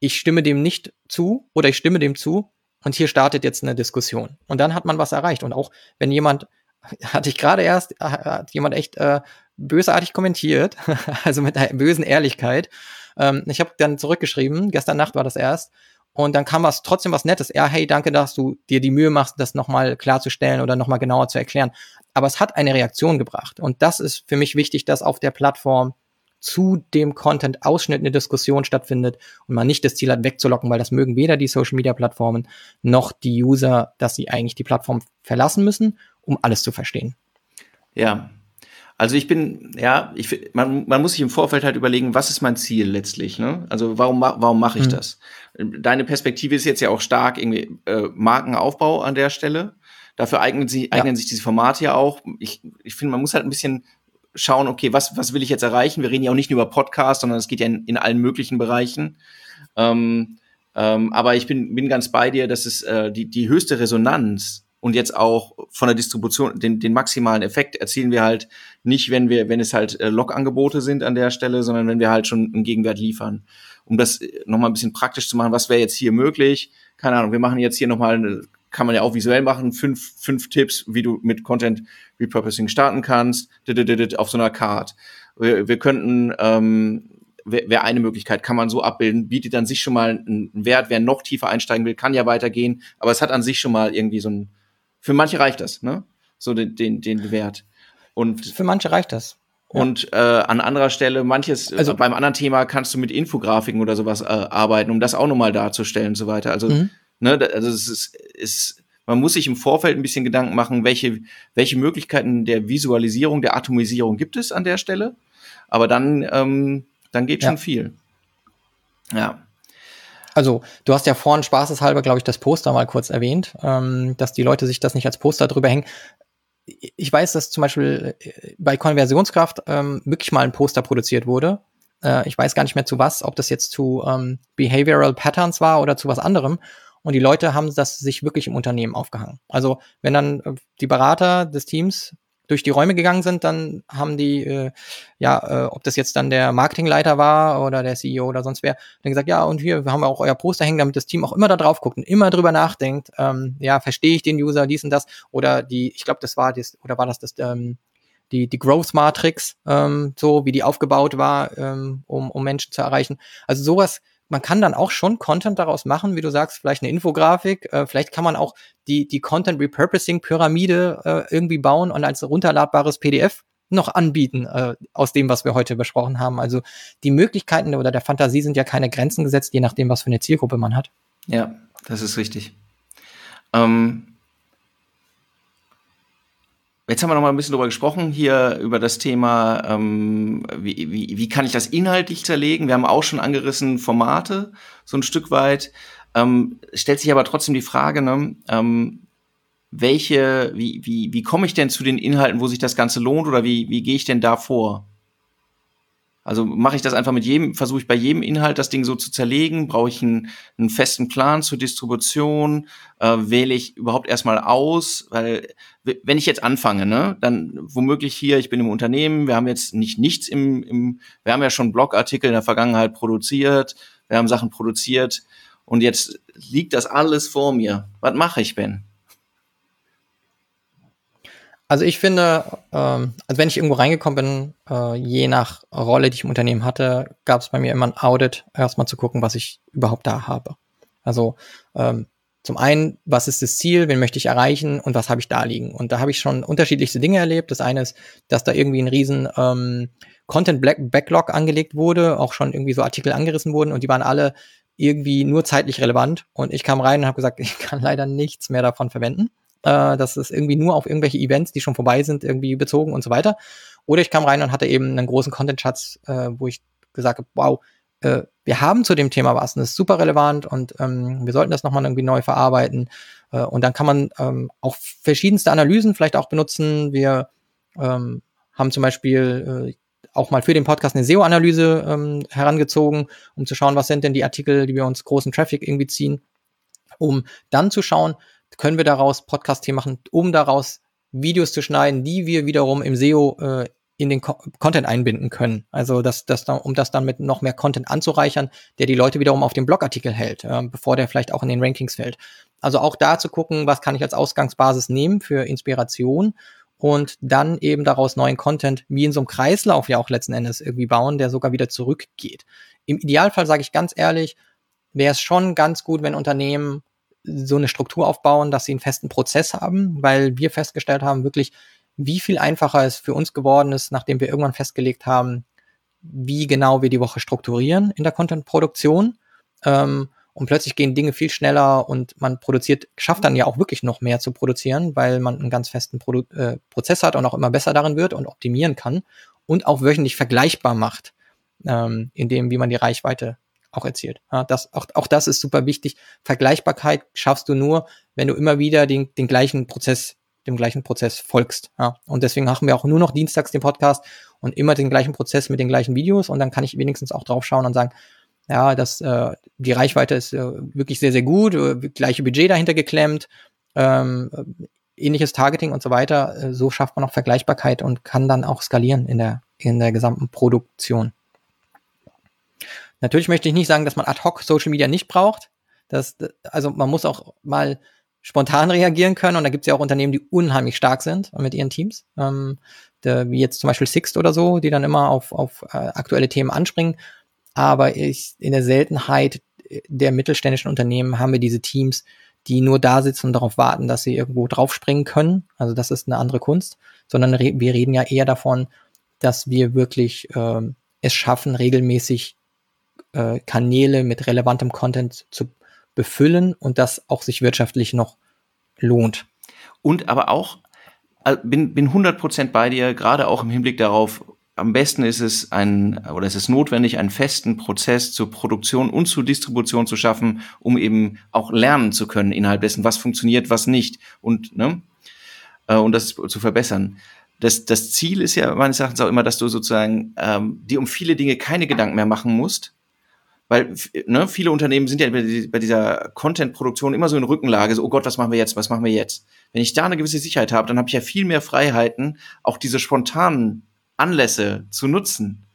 ich stimme dem nicht zu oder ich stimme dem zu und hier startet jetzt eine Diskussion. Und dann hat man was erreicht. Und auch wenn jemand, hatte ich gerade erst, hat jemand echt äh, bösartig kommentiert, also mit einer bösen Ehrlichkeit. Ähm, ich habe dann zurückgeschrieben, gestern Nacht war das erst, und dann kam was trotzdem was Nettes. Ja, hey, danke, dass du dir die Mühe machst, das nochmal klarzustellen oder nochmal genauer zu erklären. Aber es hat eine Reaktion gebracht. Und das ist für mich wichtig, dass auf der Plattform zu dem Content-Ausschnitt eine Diskussion stattfindet und man nicht das Ziel hat, wegzulocken, weil das mögen weder die Social-Media-Plattformen noch die User, dass sie eigentlich die Plattform verlassen müssen, um alles zu verstehen. Ja, also ich bin, ja, ich, man, man muss sich im Vorfeld halt überlegen, was ist mein Ziel letztlich, ne? Also warum, warum mache ich mhm. das? Deine Perspektive ist jetzt ja auch stark irgendwie äh, Markenaufbau an der Stelle. Dafür eignen, sie, eignen ja. sich diese Formate ja auch. Ich, ich finde, man muss halt ein bisschen schauen, okay, was, was will ich jetzt erreichen? Wir reden ja auch nicht nur über Podcasts, sondern es geht ja in, in allen möglichen Bereichen. Ähm, ähm, aber ich bin, bin ganz bei dir, dass es äh, die, die höchste Resonanz und jetzt auch von der Distribution den, den maximalen Effekt erzielen wir halt nicht, wenn wir, wenn es halt äh, Log-Angebote sind an der Stelle, sondern wenn wir halt schon einen Gegenwert liefern. Um das äh, nochmal ein bisschen praktisch zu machen, was wäre jetzt hier möglich? Keine Ahnung, wir machen jetzt hier nochmal, kann man ja auch visuell machen, fünf, fünf Tipps, wie du mit Content Repurposing starten kannst, auf so einer Card. Wir, wir könnten ähm, wäre eine Möglichkeit, kann man so abbilden, bietet an sich schon mal einen Wert. Wer noch tiefer einsteigen will, kann ja weitergehen, aber es hat an sich schon mal irgendwie so ein, für manche reicht das, ne? So den, den, den Wert. Und für manche reicht das. Und äh, an anderer Stelle, manches, also äh, beim anderen Thema kannst du mit Infografiken oder sowas äh, arbeiten, um das auch nochmal darzustellen und so weiter. Also, mhm. ne, also es ist, ist, man muss sich im Vorfeld ein bisschen Gedanken machen, welche, welche Möglichkeiten der Visualisierung, der Atomisierung gibt es an der Stelle. Aber dann, ähm, dann geht ja. schon viel. Ja. Also, du hast ja vorhin spaßeshalber, glaube ich, das Poster mal kurz erwähnt, ähm, dass die Leute sich das nicht als Poster drüber hängen. Ich weiß, dass zum Beispiel äh, bei Konversionskraft ähm, wirklich mal ein Poster produziert wurde. Äh, ich weiß gar nicht mehr zu was, ob das jetzt zu ähm, Behavioral Patterns war oder zu was anderem. Und die Leute haben das sich wirklich im Unternehmen aufgehangen. Also, wenn dann äh, die Berater des Teams durch die Räume gegangen sind, dann haben die, äh, ja, äh, ob das jetzt dann der Marketingleiter war oder der CEO oder sonst wer, dann gesagt, ja, und hier, wir haben auch euer Poster hängen, damit das Team auch immer da drauf guckt und immer drüber nachdenkt, ähm, ja, verstehe ich den User, dies und das, oder die, ich glaube, das war das, oder war das das, ähm, die, die Growth Matrix, ähm, so wie die aufgebaut war, ähm, um, um Menschen zu erreichen. Also sowas man kann dann auch schon Content daraus machen, wie du sagst, vielleicht eine Infografik, äh, vielleicht kann man auch die, die Content Repurposing Pyramide äh, irgendwie bauen und als runterladbares PDF noch anbieten äh, aus dem, was wir heute besprochen haben. Also die Möglichkeiten oder der Fantasie sind ja keine Grenzen gesetzt, je nachdem, was für eine Zielgruppe man hat. Ja, das ist richtig. Ähm, Jetzt haben wir noch mal ein bisschen darüber gesprochen, hier über das Thema, ähm, wie, wie, wie kann ich das inhaltlich zerlegen? Wir haben auch schon angerissen Formate, so ein Stück weit. Ähm, stellt sich aber trotzdem die Frage, ne, ähm, welche, wie, wie, wie komme ich denn zu den Inhalten, wo sich das Ganze lohnt oder wie, wie gehe ich denn da vor? Also mache ich das einfach mit jedem, versuche ich bei jedem Inhalt das Ding so zu zerlegen, brauche ich einen, einen festen Plan zur Distribution, äh, wähle ich überhaupt erstmal aus, weil wenn ich jetzt anfange, ne, dann womöglich hier, ich bin im Unternehmen, wir haben jetzt nicht nichts im, im wir haben ja schon Blogartikel in der Vergangenheit produziert, wir haben Sachen produziert und jetzt liegt das alles vor mir. Was mache ich, Ben? Also ich finde, ähm, also wenn ich irgendwo reingekommen bin, äh, je nach Rolle, die ich im Unternehmen hatte, gab es bei mir immer ein Audit, erstmal zu gucken, was ich überhaupt da habe. Also ähm, zum einen, was ist das Ziel, wen möchte ich erreichen und was habe ich da liegen? Und da habe ich schon unterschiedlichste Dinge erlebt. Das eine ist, dass da irgendwie ein riesen ähm, Content Backlog angelegt wurde, auch schon irgendwie so Artikel angerissen wurden und die waren alle irgendwie nur zeitlich relevant. Und ich kam rein und habe gesagt, ich kann leider nichts mehr davon verwenden. Äh, das ist irgendwie nur auf irgendwelche Events, die schon vorbei sind, irgendwie bezogen und so weiter. Oder ich kam rein und hatte eben einen großen Content-Schatz, äh, wo ich gesagt habe, wow, äh, wir haben zu dem Thema was und das ist super relevant und ähm, wir sollten das nochmal irgendwie neu verarbeiten. Äh, und dann kann man ähm, auch verschiedenste Analysen vielleicht auch benutzen. Wir ähm, haben zum Beispiel äh, auch mal für den Podcast eine SEO-Analyse ähm, herangezogen, um zu schauen, was sind denn die Artikel, die wir uns großen Traffic irgendwie ziehen, um dann zu schauen, können wir daraus Podcast-Themen machen, um daraus Videos zu schneiden, die wir wiederum im SEO äh, in den Co Content einbinden können. Also das, das, um das dann mit noch mehr Content anzureichern, der die Leute wiederum auf dem Blogartikel hält, äh, bevor der vielleicht auch in den Rankings fällt. Also auch da zu gucken, was kann ich als Ausgangsbasis nehmen für Inspiration und dann eben daraus neuen Content wie in so einem Kreislauf ja auch letzten Endes irgendwie bauen, der sogar wieder zurückgeht. Im Idealfall sage ich ganz ehrlich, wäre es schon ganz gut, wenn Unternehmen so eine Struktur aufbauen, dass sie einen festen Prozess haben, weil wir festgestellt haben, wirklich, wie viel einfacher es für uns geworden ist, nachdem wir irgendwann festgelegt haben, wie genau wir die Woche strukturieren in der Content-Produktion. Ähm, und plötzlich gehen Dinge viel schneller und man produziert, schafft dann ja auch wirklich noch mehr zu produzieren, weil man einen ganz festen Produ äh, Prozess hat und auch immer besser darin wird und optimieren kann und auch wöchentlich vergleichbar macht, ähm, in dem, wie man die Reichweite auch erzielt. Ja, das, auch, auch das ist super wichtig. Vergleichbarkeit schaffst du nur, wenn du immer wieder den, den gleichen Prozess, dem gleichen Prozess folgst. Ja. Und deswegen machen wir auch nur noch dienstags den Podcast und immer den gleichen Prozess mit den gleichen Videos und dann kann ich wenigstens auch drauf schauen und sagen, ja, das, äh, die Reichweite ist äh, wirklich sehr, sehr gut, äh, gleiche Budget dahinter geklemmt, ähm, ähnliches Targeting und so weiter. Äh, so schafft man auch Vergleichbarkeit und kann dann auch skalieren in der, in der gesamten Produktion. Natürlich möchte ich nicht sagen, dass man ad hoc Social Media nicht braucht. Das, also man muss auch mal spontan reagieren können und da gibt es ja auch Unternehmen, die unheimlich stark sind mit ihren Teams, ähm, der, wie jetzt zum Beispiel Sixt oder so, die dann immer auf, auf äh, aktuelle Themen anspringen. Aber ich, in der Seltenheit der mittelständischen Unternehmen haben wir diese Teams, die nur da sitzen und darauf warten, dass sie irgendwo draufspringen können. Also das ist eine andere Kunst, sondern re wir reden ja eher davon, dass wir wirklich ähm, es schaffen, regelmäßig äh, Kanäle mit relevantem Content zu befüllen und das auch sich wirtschaftlich noch lohnt. Und aber auch, also bin, bin 100% bei dir, gerade auch im Hinblick darauf, am besten ist es ein, oder es ist notwendig, einen festen Prozess zur Produktion und zur Distribution zu schaffen, um eben auch lernen zu können innerhalb dessen, was funktioniert, was nicht und, ne, äh, und das zu verbessern. Das, das Ziel ist ja meines Erachtens auch immer, dass du sozusagen ähm, dir um viele Dinge keine Gedanken mehr machen musst, weil ne, viele Unternehmen sind ja bei dieser Content-Produktion immer so in Rückenlage, so, oh Gott, was machen wir jetzt, was machen wir jetzt? Wenn ich da eine gewisse Sicherheit habe, dann habe ich ja viel mehr Freiheiten, auch diese spontanen Anlässe zu nutzen.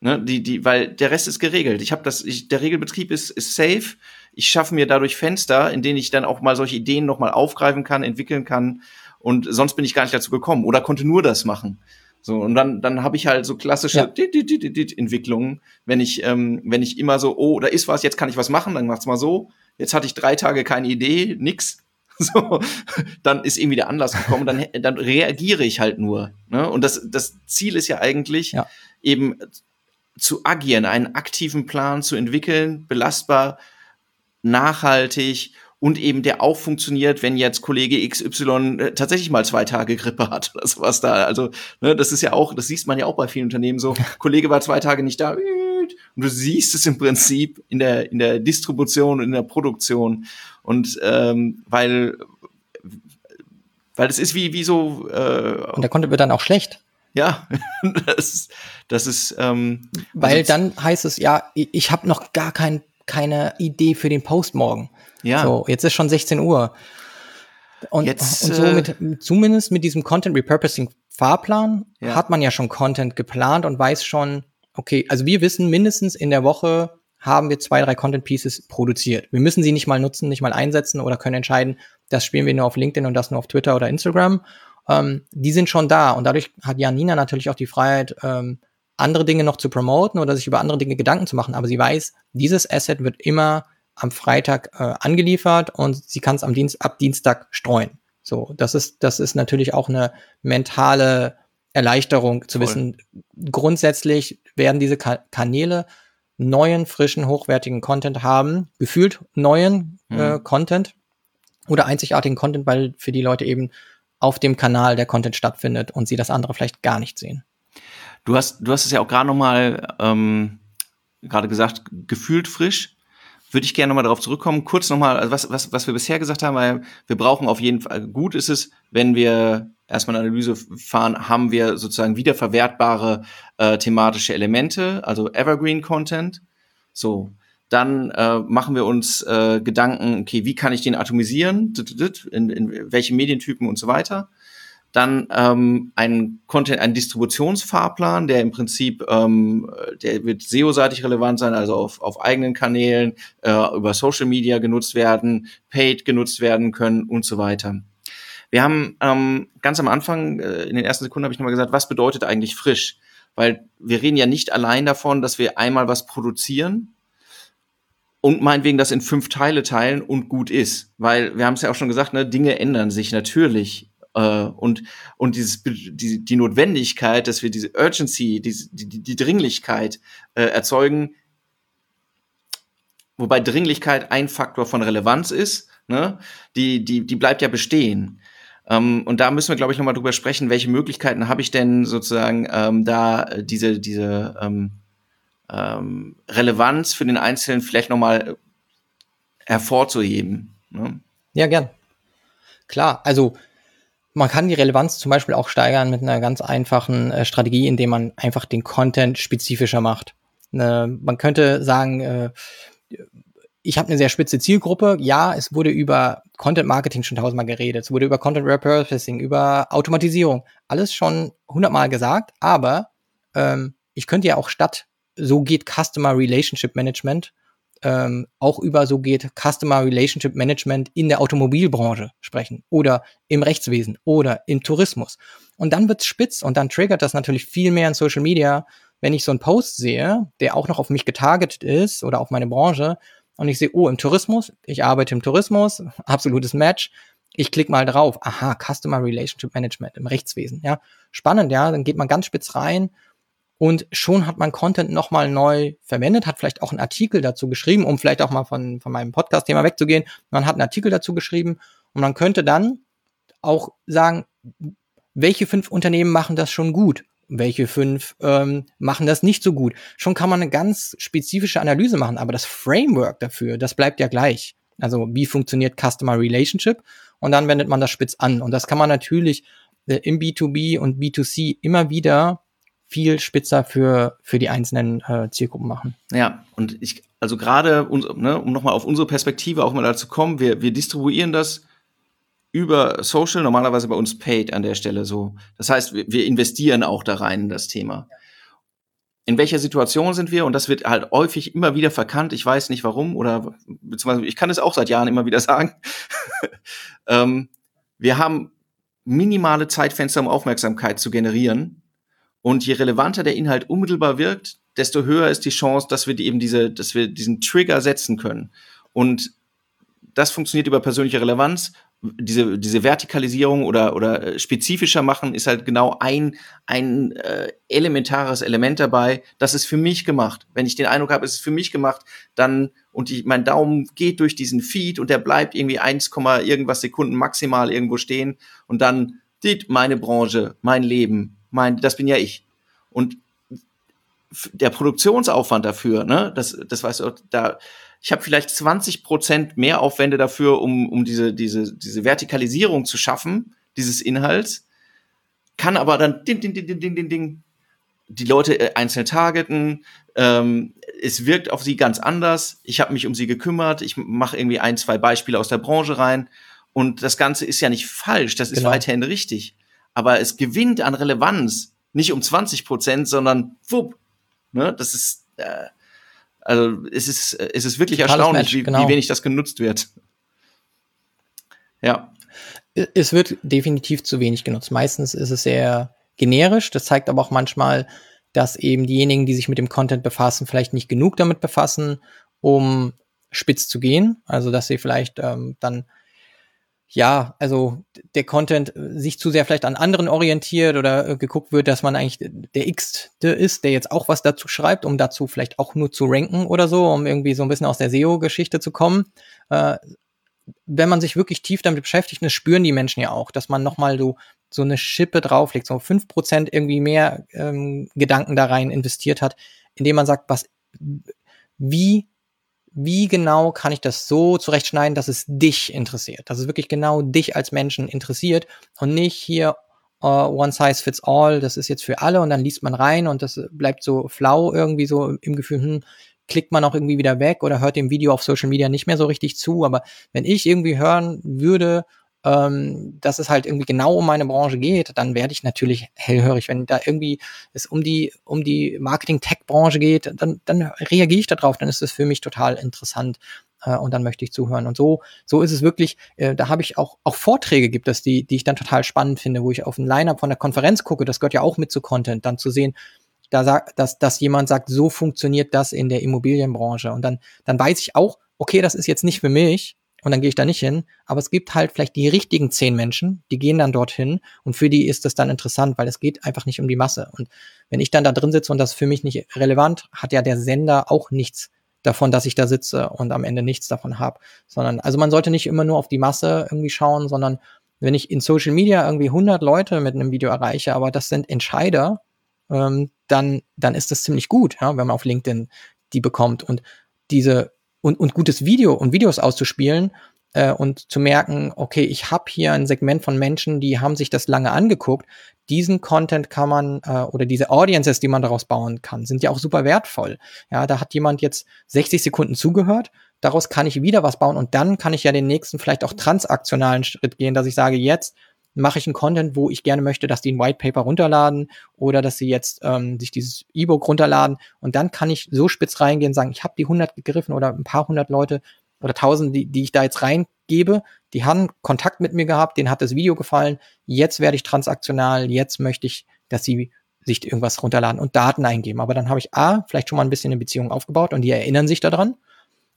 Ne, die, die, weil der Rest ist geregelt. Ich habe das, ich, der Regelbetrieb ist, ist safe. Ich schaffe mir dadurch Fenster, in denen ich dann auch mal solche Ideen nochmal aufgreifen kann, entwickeln kann. Und sonst bin ich gar nicht dazu gekommen oder konnte nur das machen. So, und dann, dann habe ich halt so klassische Ja. dit, dit, dit, dit, Entwicklungen, wenn ich, ähm, wenn ich immer so, oh, da ist was, jetzt kann ich was machen, dann macht's mal so. Jetzt hatte ich drei Tage keine Idee, nix. So, dann ist irgendwie der Anlass gekommen, dann, dann reagiere ich halt nur. Ne? Und das, das Ziel ist ja eigentlich, Ja. eben zu agieren, einen aktiven Plan zu entwickeln, belastbar, nachhaltig und eben der auch funktioniert, wenn jetzt Kollege XY äh, tatsächlich mal zwei Tage Grippe hat oder sowas da. Also, ne, das ist ja auch, das sieht man ja auch bei vielen Unternehmen so. Kollege war zwei Tage nicht da und du siehst es im Prinzip in der, in der Distribution und in der Produktion. Und ähm, weil, weil das ist wie, wie so, äh, Und der Content wird dann auch schlecht. ja, das, ist- das ist, ähm, Weil also- dann heißt es, ja, ich, ich habe noch gar kein, keine Idee für den Post morgen. Ja. So, jetzt ist schon 16 Uhr. Und, Jetzt, und so äh, mit, zumindest mit diesem Content Repurposing Fahrplan Ja. hat man ja schon Content geplant und weiß schon, okay, also wir wissen mindestens in der Woche haben wir zwei, drei Content Pieces produziert. Wir müssen sie nicht mal nutzen, nicht mal einsetzen oder können entscheiden, das spielen wir nur auf LinkedIn und das nur auf Twitter oder Instagram. Ähm, die sind schon da und dadurch hat Janina natürlich auch die Freiheit, ähm, andere Dinge noch zu promoten oder sich über andere Dinge Gedanken zu machen. Aber sie weiß, dieses Asset wird immer am Freitag äh, angeliefert und sie kann es am Dienst ab Dienstag streuen. So, das ist das ist natürlich auch eine mentale Erleichterung zu Voll. wissen. Grundsätzlich werden diese Ka Kanäle neuen, frischen, hochwertigen Content haben, gefühlt neuen äh, Mhm. Content oder einzigartigen Content, weil für die Leute eben auf dem Kanal der Content stattfindet und sie das andere vielleicht gar nicht sehen. Du hast, du hast es ja auch gerade noch mal ähm, gerade gesagt, gefühlt frisch. Würde ich gerne noch mal darauf zurückkommen. Kurz noch mal, also was, was, was wir bisher gesagt haben, weil wir brauchen auf jeden Fall, gut ist es, wenn wir erstmal eine Analyse fahren, haben wir sozusagen wiederverwertbare äh, thematische Elemente, also Evergreen Content. So, dann äh, machen wir uns äh, Gedanken, okay, wie kann ich den atomisieren, in, in welche Medientypen und so weiter dann ähm, ein Content, ein Distributionsfahrplan, der im Prinzip, ähm, der wird SEO-seitig relevant sein, also auf, auf eigenen Kanälen, äh, über Social Media genutzt werden, Paid genutzt werden können und so weiter. Wir haben ähm, ganz am Anfang, äh, in den ersten Sekunden habe ich nochmal gesagt, was bedeutet eigentlich frisch? Weil wir reden ja nicht allein davon, dass wir einmal was produzieren und meinetwegen das in fünf Teile teilen und gut ist. Weil wir haben es ja auch schon gesagt, ne, Dinge ändern sich natürlich und und dieses die, die Notwendigkeit, dass wir diese Urgency, die, die, die Dringlichkeit äh, erzeugen, wobei Dringlichkeit ein Faktor von Relevanz ist, ne, die die die bleibt ja bestehen. Ähm, und da müssen wir, glaube ich, nochmal drüber sprechen, welche Möglichkeiten habe ich denn sozusagen ähm, da äh, diese diese ähm, ähm, Relevanz für den Einzelnen vielleicht nochmal hervorzuheben. Ne? Ja, gern. Klar, also man kann die Relevanz zum Beispiel auch steigern mit einer ganz einfachen äh, Strategie, indem man einfach den Content spezifischer macht. Äh, man könnte sagen, äh, ich habe eine sehr spitze Zielgruppe. Ja, es wurde über Content Marketing schon tausendmal geredet. Es wurde über Content Repurposing, über Automatisierung. Alles schon hundertmal gesagt. Aber ähm, ich könnte ja auch statt so geht Customer Relationship Management ähm, auch über so geht Customer Relationship Management in der Automobilbranche sprechen oder im Rechtswesen oder im Tourismus. Und dann wird's spitz und dann triggert das natürlich viel mehr in Social Media, wenn ich so einen Post sehe, der auch noch auf mich getargetet ist oder auf meine Branche und ich sehe, oh, im Tourismus, ich arbeite im Tourismus, absolutes Match. Ich klicke mal drauf, aha, Customer Relationship Management im Rechtswesen, ja. Spannend, ja, dann geht man ganz spitz rein und schon hat man Content nochmal neu verwendet, hat vielleicht auch einen Artikel dazu geschrieben, um vielleicht auch mal von, von meinem Podcast-Thema wegzugehen. Man hat einen Artikel dazu geschrieben und man könnte dann auch sagen, welche fünf Unternehmen machen das schon gut? Welche fünf ähm, machen das nicht so gut? Schon kann man eine ganz spezifische Analyse machen, aber das Framework dafür, das bleibt ja gleich. Also wie funktioniert Customer Relationship? Und dann wendet man das spitz an. Und das kann man natürlich äh, im B2B und B2C immer wieder viel spitzer für, für die einzelnen äh, Zielgruppen machen. Ja, und ich, also gerade, ne, um nochmal auf unsere Perspektive auch mal dazu kommen, wir, wir distribuieren das über Social, normalerweise bei uns Paid an der Stelle so. Das heißt, wir, wir investieren auch da rein in das Thema. In welcher Situation sind wir? Und das wird halt häufig immer wieder verkannt. Ich weiß nicht warum oder beziehungsweise ich kann es auch seit Jahren immer wieder sagen. ähm, wir haben minimale Zeitfenster, um Aufmerksamkeit zu generieren. Und je relevanter der Inhalt unmittelbar wirkt, desto höher ist die Chance, dass wir die eben diese, dass wir diesen Trigger setzen können. Und das funktioniert über persönliche Relevanz. Diese, diese Vertikalisierung oder, oder äh, spezifischer machen ist halt genau ein, ein äh, elementares Element dabei. Das ist für mich gemacht. Wenn ich den Eindruck habe, es ist für mich gemacht, dann und ich, mein Daumen geht durch diesen Feed und der bleibt irgendwie 1, irgendwas Sekunden maximal irgendwo stehen und dann sieht meine Branche, mein Leben, mein, das bin ja ich. Und der Produktionsaufwand dafür, ne, das, das weißt du, da, ich habe vielleicht 20 Prozent mehr Aufwände dafür, um, um diese, diese, diese Vertikalisierung zu schaffen, dieses Inhalts, kann aber dann ding, ding, ding, ding, ding, ding, die Leute äh, einzeln targeten, ähm, es wirkt auf sie ganz anders, ich habe mich um sie gekümmert, ich mache irgendwie ein, zwei Beispiele aus der Branche rein und das Ganze ist ja nicht falsch, das ist genau. weiterhin richtig aber es gewinnt an Relevanz nicht um 20 Prozent, sondern wupp. Ne? Das ist äh, also es ist es ist wirklich Totales erstaunlich, Match, wie, genau. wie wenig das genutzt wird. Ja. Es wird definitiv zu wenig genutzt. Meistens ist es sehr generisch. Das zeigt aber auch manchmal, dass eben diejenigen, die sich mit dem Content befassen, vielleicht nicht genug damit befassen, um spitz zu gehen. Also dass sie vielleicht ähm, dann ja, also der Content äh, sich zu sehr vielleicht an anderen orientiert oder äh, geguckt wird, dass man eigentlich der X-te ist, der jetzt auch was dazu schreibt, um dazu vielleicht auch nur zu ranken oder so, um irgendwie so ein bisschen aus der SEO-Geschichte zu kommen. Äh, wenn man sich wirklich tief damit beschäftigt, das spüren die Menschen ja auch, dass man nochmal so, so eine Schippe drauflegt, so fünf Prozent irgendwie mehr ähm, Gedanken da rein investiert hat, indem man sagt, was, wie wie genau kann ich das so zurechtschneiden, dass es dich interessiert, dass es wirklich genau dich als Menschen interessiert und nicht hier uh, one size fits all, das ist jetzt für alle und dann liest man rein und das bleibt so flau irgendwie so im Gefühl, hm, klickt man auch irgendwie wieder weg oder hört dem Video auf Social Media nicht mehr so richtig zu. Aber wenn ich irgendwie hören würde, ähm, dass es halt irgendwie genau um meine Branche geht, dann werde ich natürlich hellhörig. Wenn da irgendwie es um die, um die Marketing-Tech-Branche geht, dann, dann reagiere ich darauf, dann ist es für mich total interessant äh, und dann möchte ich zuhören. Und so, so ist es wirklich, äh, da habe ich auch, auch Vorträge gibt es, die, die ich dann total spannend finde, wo ich auf ein Line-Up von der Konferenz gucke, das gehört ja auch mit zu Content, dann zu sehen, da sagt, dass, dass jemand sagt, so funktioniert das in der Immobilienbranche. Und dann, dann weiß ich auch, okay, das ist jetzt nicht für mich, und dann gehe ich da nicht hin. Aber es gibt halt vielleicht die richtigen zehn Menschen, die gehen dann dorthin und für die ist das dann interessant, weil es geht einfach nicht um die Masse. Und wenn ich dann da drin sitze und das für mich nicht relevant, hat ja der Sender auch nichts davon, dass ich da sitze und am Ende nichts davon habe. Sondern, also man sollte nicht immer nur auf die Masse irgendwie schauen, sondern wenn ich in Social Media irgendwie 100 Leute mit einem Video erreiche, aber das sind Entscheider, ähm, dann, dann ist das ziemlich gut, ja, wenn man auf LinkedIn die bekommt. Und diese und, und gutes Video und Videos auszuspielen äh, und zu merken, okay, ich habe hier ein Segment von Menschen, die haben sich das lange angeguckt. Diesen Content kann man äh, oder diese Audiences, die man daraus bauen kann, sind ja auch super wertvoll. Ja, da hat jemand jetzt 60 Sekunden zugehört, daraus kann ich wieder was bauen und dann kann ich ja den nächsten vielleicht auch transaktionalen Schritt gehen, dass ich sage, jetzt mache ich einen Content, wo ich gerne möchte, dass die ein White Paper runterladen oder dass sie jetzt ähm, sich dieses E-Book runterladen und dann kann ich so spitz reingehen und sagen, ich habe die 100 gegriffen oder ein paar hundert Leute oder tausend, die, die ich da jetzt reingebe, die haben Kontakt mit mir gehabt, denen hat das Video gefallen, jetzt werde ich transaktional, jetzt möchte ich, dass sie sich irgendwas runterladen und Daten eingeben. Aber dann habe ich A, vielleicht schon mal ein bisschen eine Beziehung aufgebaut und die erinnern sich daran.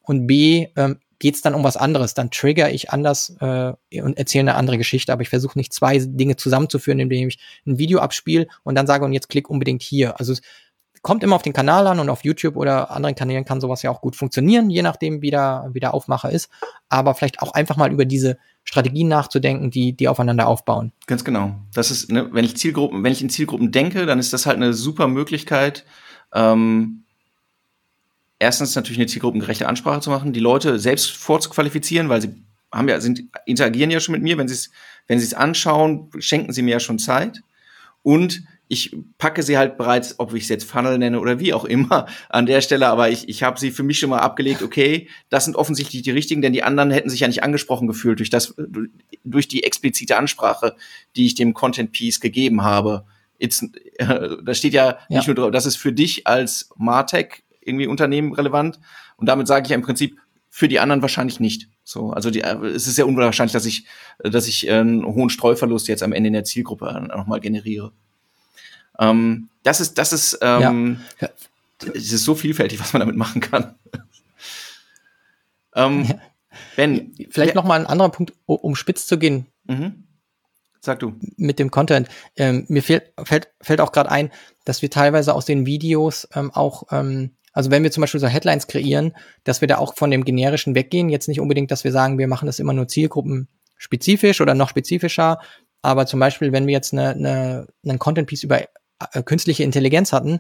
Und B, ähm, geht es dann um was anderes. Dann trigger ich anders äh, und erzähle eine andere Geschichte. Aber ich versuche nicht zwei Dinge zusammenzuführen, indem ich ein Video abspiele und dann sage, und jetzt klick unbedingt hier. Also es kommt immer auf den Kanal an und auf YouTube oder anderen Kanälen kann sowas ja auch gut funktionieren, je nachdem, wie der, wie der Aufmacher ist. Aber vielleicht auch einfach mal über diese Strategien nachzudenken, die, die aufeinander aufbauen. Ganz genau. Das ist, ne, wenn ich Zielgruppen, wenn ich in Zielgruppen denke, dann ist das halt eine super Möglichkeit, ähm, erstens natürlich eine zielgruppengerechte Ansprache zu machen, die Leute selbst vorzuqualifizieren, weil sie haben ja, sind, interagieren ja schon mit mir. Wenn sie es, wenn sie es anschauen, schenken sie mir ja schon Zeit. Und ich packe sie halt bereits, ob ich es jetzt Funnel nenne oder wie auch immer, an der Stelle, aber ich, ich habe sie für mich schon mal abgelegt, okay, das sind offensichtlich die richtigen, denn die anderen hätten sich ja nicht angesprochen gefühlt durch das, durch die explizite Ansprache, die ich dem Content Piece gegeben habe. Jetzt, äh, da steht ja, ja nicht nur drauf, das ist für dich als Martech irgendwie Unternehmen relevant. Und damit sage ich ja im Prinzip für die anderen wahrscheinlich nicht. So, also die, es ist sehr unwahrscheinlich, dass ich, dass ich einen hohen Streuverlust jetzt am Ende in der Zielgruppe nochmal generiere. Ähm, das ist, das ist, ähm, ja. es ist so vielfältig, was man damit machen kann. ähm, ja. Ben, vielleicht noch mal ein anderer Punkt, um spitz zu gehen. Mhm. Sag du. Mit dem Content. Ähm, mir fehlt, fällt, fällt auch gerade ein, dass wir teilweise aus den Videos ähm, auch, ähm, also wenn wir zum Beispiel so Headlines kreieren, dass wir da auch von dem generischen weggehen. Jetzt nicht unbedingt, dass wir sagen, wir machen das immer nur zielgruppenspezifisch oder noch spezifischer. Aber zum Beispiel, wenn wir jetzt eine, eine, einen Content-Piece über äh, künstliche Intelligenz hatten,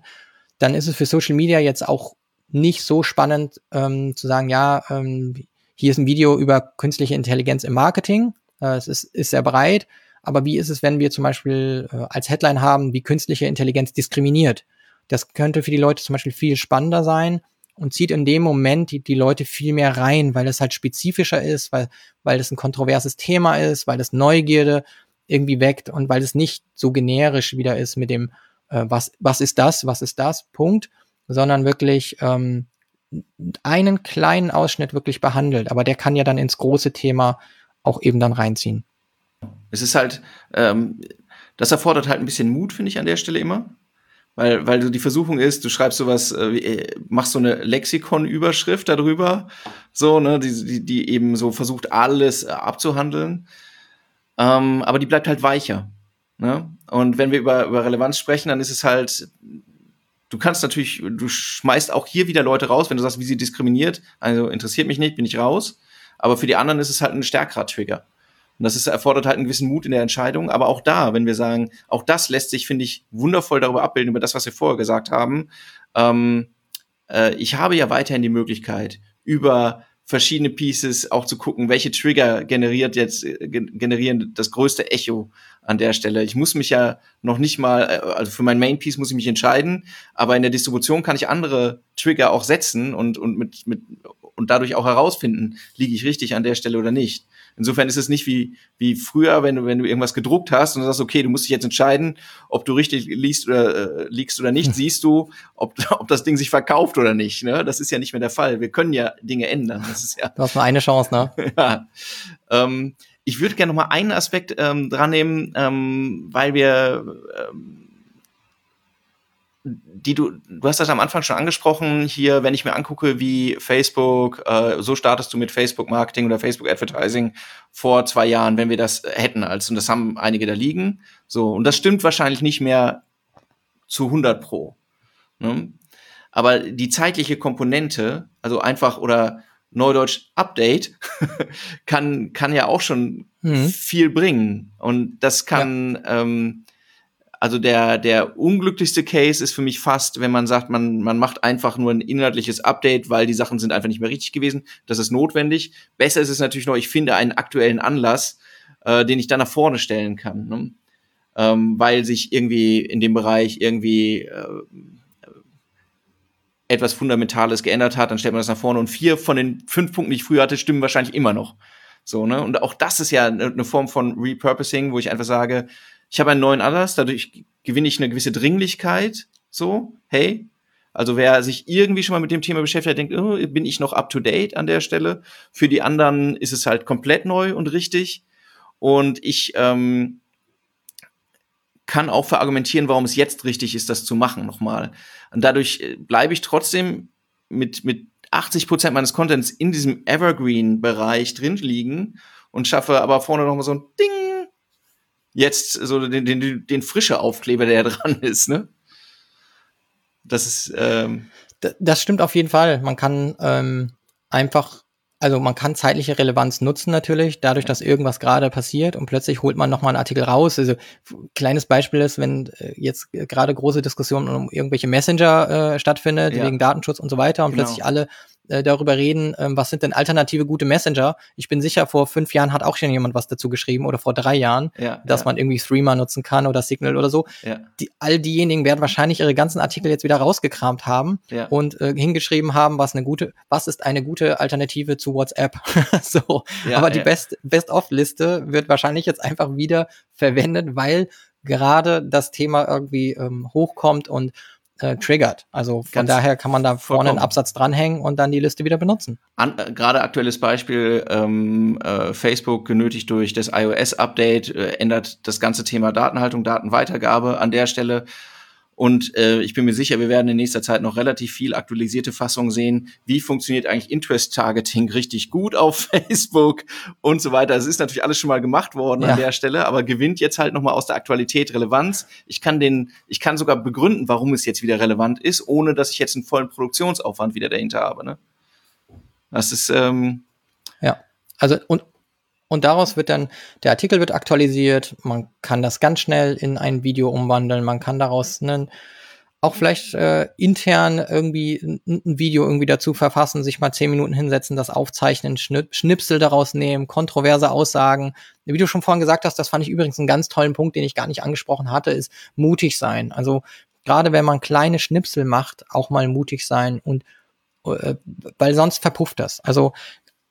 dann ist es für Social Media jetzt auch nicht so spannend ähm, zu sagen, ja, ähm, hier ist ein Video über künstliche Intelligenz im Marketing. Äh, es ist, ist sehr breit. Aber wie ist es, wenn wir zum Beispiel äh, als Headline haben, wie künstliche Intelligenz diskriminiert? Das könnte für die Leute zum Beispiel viel spannender sein und zieht in dem Moment die, die Leute viel mehr rein, weil es halt spezifischer ist, weil, weil es ein kontroverses Thema ist, weil es Neugierde irgendwie weckt und weil es nicht so generisch wieder ist mit dem, äh, was, was ist das, was ist das, Punkt, sondern wirklich ähm, einen kleinen Ausschnitt wirklich behandelt. Aber der kann ja dann ins große Thema auch eben dann reinziehen. Es ist halt, ähm, das erfordert halt ein bisschen Mut, finde ich an der Stelle immer. Weil, weil so die Versuchung ist, du schreibst sowas, äh, äh, machst so eine Lexikon-Überschrift darüber, so, ne, die, die, die eben so versucht, alles äh, abzuhandeln. Ähm, aber die bleibt halt weicher. Ne? Und wenn wir über, über Relevanz sprechen, dann ist es halt, du kannst natürlich, du schmeißt auch hier wieder Leute raus, wenn du sagst, wie sie diskriminiert, also interessiert mich nicht, bin ich raus. Aber für die anderen ist es halt ein stärkerer Trigger. Und das ist, erfordert halt einen gewissen Mut in der Entscheidung. Aber auch da, wenn wir sagen, auch das lässt sich, finde ich, wundervoll darüber abbilden, über das, was wir vorher gesagt haben. Ähm, äh, ich habe ja weiterhin die Möglichkeit, über verschiedene Pieces auch zu gucken, welche Trigger generiert jetzt, äh, generieren das größte Echo an der Stelle. Ich muss mich ja noch nicht mal, äh, also für mein Main Piece muss ich mich entscheiden, aber in der Distribution kann ich andere Trigger auch setzen und, und mit, mit, und dadurch auch herausfinden, liege ich richtig an der Stelle oder nicht. Insofern ist es nicht wie, wie früher, wenn du, wenn du irgendwas gedruckt hast und du sagst, okay, du musst dich jetzt entscheiden, ob du richtig liest oder äh, liegst oder nicht, siehst du, ob, ob das Ding sich verkauft oder nicht. Ne? Das ist ja nicht mehr der Fall. Wir können ja Dinge ändern. Das ist ja. Du hast nur eine Chance, ne? ja. Ähm, ich würde gerne noch mal einen Aspekt ähm, dran nehmen, ähm, weil wir ähm, die du, du hast das am Anfang schon angesprochen, hier, wenn ich mir angucke, wie Facebook, äh, so startest du mit Facebook Marketing oder Facebook Advertising vor zwei Jahren, wenn wir das hätten als, und das haben einige da liegen, so, und das stimmt wahrscheinlich nicht mehr zu 100 pro. Ne? Aber die zeitliche Komponente, also einfach oder Neudeutsch Update, kann, kann ja auch schon mhm. viel bringen. Und das kann, ja. ähm, also der, der unglücklichste Case ist für mich fast, wenn man sagt, man, man macht einfach nur ein inhaltliches Update, weil die Sachen sind einfach nicht mehr richtig gewesen. Das ist notwendig. Besser ist es natürlich noch, ich finde einen aktuellen Anlass, äh, den ich dann nach vorne stellen kann. Ne? Ähm, weil sich irgendwie in dem Bereich irgendwie äh, etwas Fundamentales geändert hat, dann stellt man das nach vorne. Und vier von den fünf Punkten, die ich früher hatte, stimmen wahrscheinlich immer noch. So, ne? Und auch das ist ja eine Form von Repurposing, wo ich einfach sage, ich habe einen neuen Anlass, dadurch gewinne ich eine gewisse Dringlichkeit. So, hey, also wer sich irgendwie schon mal mit dem Thema beschäftigt, denkt, oh, bin ich noch up to date an der Stelle? Für die anderen ist es halt komplett neu und richtig. Und ich ähm, kann auch verargumentieren, warum es jetzt richtig ist, das zu machen nochmal. Und dadurch äh, bleibe ich trotzdem mit, mit 80 Prozent meines Contents in diesem Evergreen-Bereich drin liegen und schaffe aber vorne nochmal so ein Ding jetzt so den, den, den frische Aufkleber, der dran ist, ne? Das ist, ähm das stimmt auf jeden Fall. Man kann ähm, einfach, also man kann zeitliche Relevanz nutzen natürlich, dadurch, dass irgendwas gerade passiert und plötzlich holt man nochmal einen Artikel raus. Also kleines Beispiel ist, wenn äh, jetzt gerade große Diskussionen um irgendwelche Messenger äh, stattfindet, ja. wegen Datenschutz und so weiter und genau. plötzlich alle äh, darüber reden, ähm, was sind denn alternative gute Messenger. Ich bin sicher, vor fünf Jahren hat auch schon jemand was dazu geschrieben oder vor drei Jahren, ja, dass ja. man irgendwie Threema nutzen kann oder Signal oder so. Ja. Die, all diejenigen werden wahrscheinlich ihre ganzen Artikel jetzt wieder rausgekramt haben und äh, hingeschrieben haben, was eine gute, was ist eine gute Alternative zu WhatsApp. so. Aber die Best, Best-of-Liste wird wahrscheinlich jetzt einfach wieder verwendet, weil gerade das Thema irgendwie ähm, hochkommt und äh, triggert. Also von Ganz daher kann man da vorne vollkommen. einen Absatz dranhängen und dann die Liste wieder benutzen. An, äh, Gerade aktuelles Beispiel, ähm, äh, Facebook genötigt durch das iOS-Update, äh, ändert das ganze Thema Datenhaltung, Datenweitergabe an der Stelle. Und äh, ich bin mir sicher, wir werden in nächster Zeit noch relativ viel aktualisierte Fassungen sehen. Wie funktioniert eigentlich Interest-Targeting richtig gut auf Facebook und so weiter. Es ist natürlich alles schon mal gemacht worden ja. an der Stelle, aber gewinnt jetzt halt nochmal aus der Aktualität Relevanz. Ich kann den, ich kann sogar begründen, warum es jetzt wieder relevant ist, ohne dass ich jetzt einen vollen Produktionsaufwand wieder dahinter habe. Ne? Das ist ähm, ja. Also und und daraus wird dann, der Artikel wird aktualisiert, man kann das ganz schnell in ein Video umwandeln, man kann daraus einen, auch vielleicht äh, intern irgendwie ein, Video irgendwie dazu verfassen, sich mal zehn Minuten hinsetzen, das aufzeichnen, Schnipp, Schnipsel daraus nehmen, kontroverse Aussagen. Wie du schon vorhin gesagt hast, das fand ich übrigens einen ganz tollen Punkt, den ich gar nicht angesprochen hatte, ist mutig sein. Also gerade wenn man kleine Schnipsel macht, auch mal mutig sein und äh, weil sonst verpufft das. Also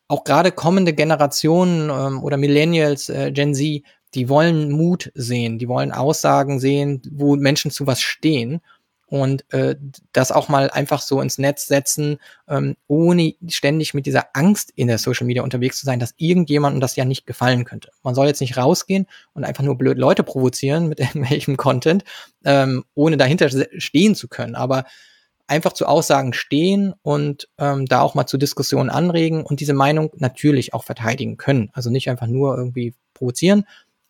auch gerade kommende Generationen ähm, oder Millennials, äh, Gen Z, die wollen Mut sehen, die wollen Aussagen sehen, wo Menschen zu was stehen und äh, das auch mal einfach so ins Netz setzen, ähm, ohne ständig mit dieser Angst in der Social Media unterwegs zu sein, dass irgendjemandem das ja nicht gefallen könnte. Man soll jetzt nicht rausgehen und einfach nur blöd Leute provozieren mit irgendwelchem Content, ähm, ohne dahinter stehen zu können. Aber einfach zu Aussagen stehen und ähm, da auch mal zu Diskussionen anregen und diese Meinung natürlich auch verteidigen können. Also nicht einfach nur irgendwie provozieren,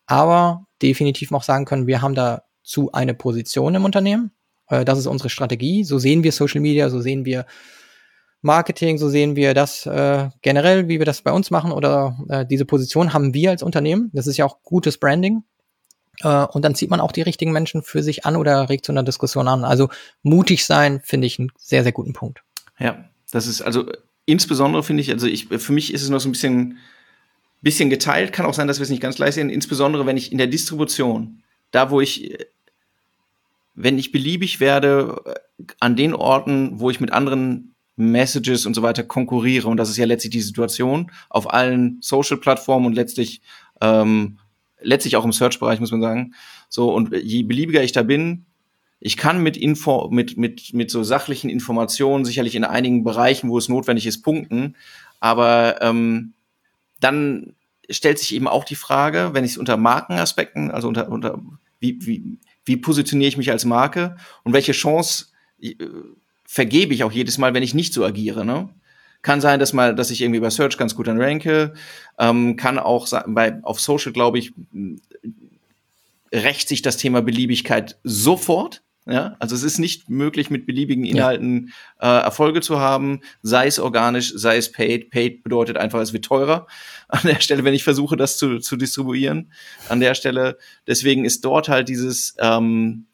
aber definitiv auch sagen können, wir haben dazu eine Position im Unternehmen. Äh, das ist unsere Strategie. So sehen wir Social Media, so sehen wir Marketing, so sehen wir das äh, generell, wie wir das bei uns machen oder äh, diese Position haben wir als Unternehmen. Das ist ja auch gutes Branding. Äh, und dann zieht man auch die richtigen Menschen für sich an oder regt zu einer Diskussion an. Also mutig sein finde ich einen sehr, sehr guten Punkt. Ja, das ist also insbesondere finde ich, also ich, für mich ist es noch so ein bisschen, bisschen geteilt. Kann auch sein, dass wir es nicht ganz gleich sehen. Insbesondere wenn ich in der Distribution, da wo ich, wenn ich beliebig werde, äh, an den Orten, wo ich mit anderen Messages und so weiter konkurriere, und das ist ja letztlich die Situation auf allen Social-Plattformen und letztlich ähm, letztlich auch im Search-Bereich, muss man sagen. So, und je beliebiger ich da bin, ich kann mit Info, mit, mit, mit so sachlichen Informationen sicherlich in einigen Bereichen, wo es notwendig ist, punkten. Aber ähm, dann stellt sich eben auch die Frage, wenn ich es unter Markenaspekten, also unter, unter wie, wie, wie positioniere ich mich als Marke und welche Chance äh, vergebe ich auch jedes Mal, wenn ich nicht so agiere. Ne? Kann sein, dass mal, dass ich irgendwie bei Search ganz gut an ranke. Ähm, kann auch bei auf Social, glaube ich, rächt sich das Thema Beliebigkeit sofort. Ja, also es ist nicht möglich, mit beliebigen Inhalten ja. äh, Erfolge zu haben, sei es organisch, sei es paid. Paid bedeutet einfach, es wird teurer an der Stelle, wenn ich versuche, das zu, zu distribuieren. An der Stelle, deswegen ist dort halt dieses, ähm,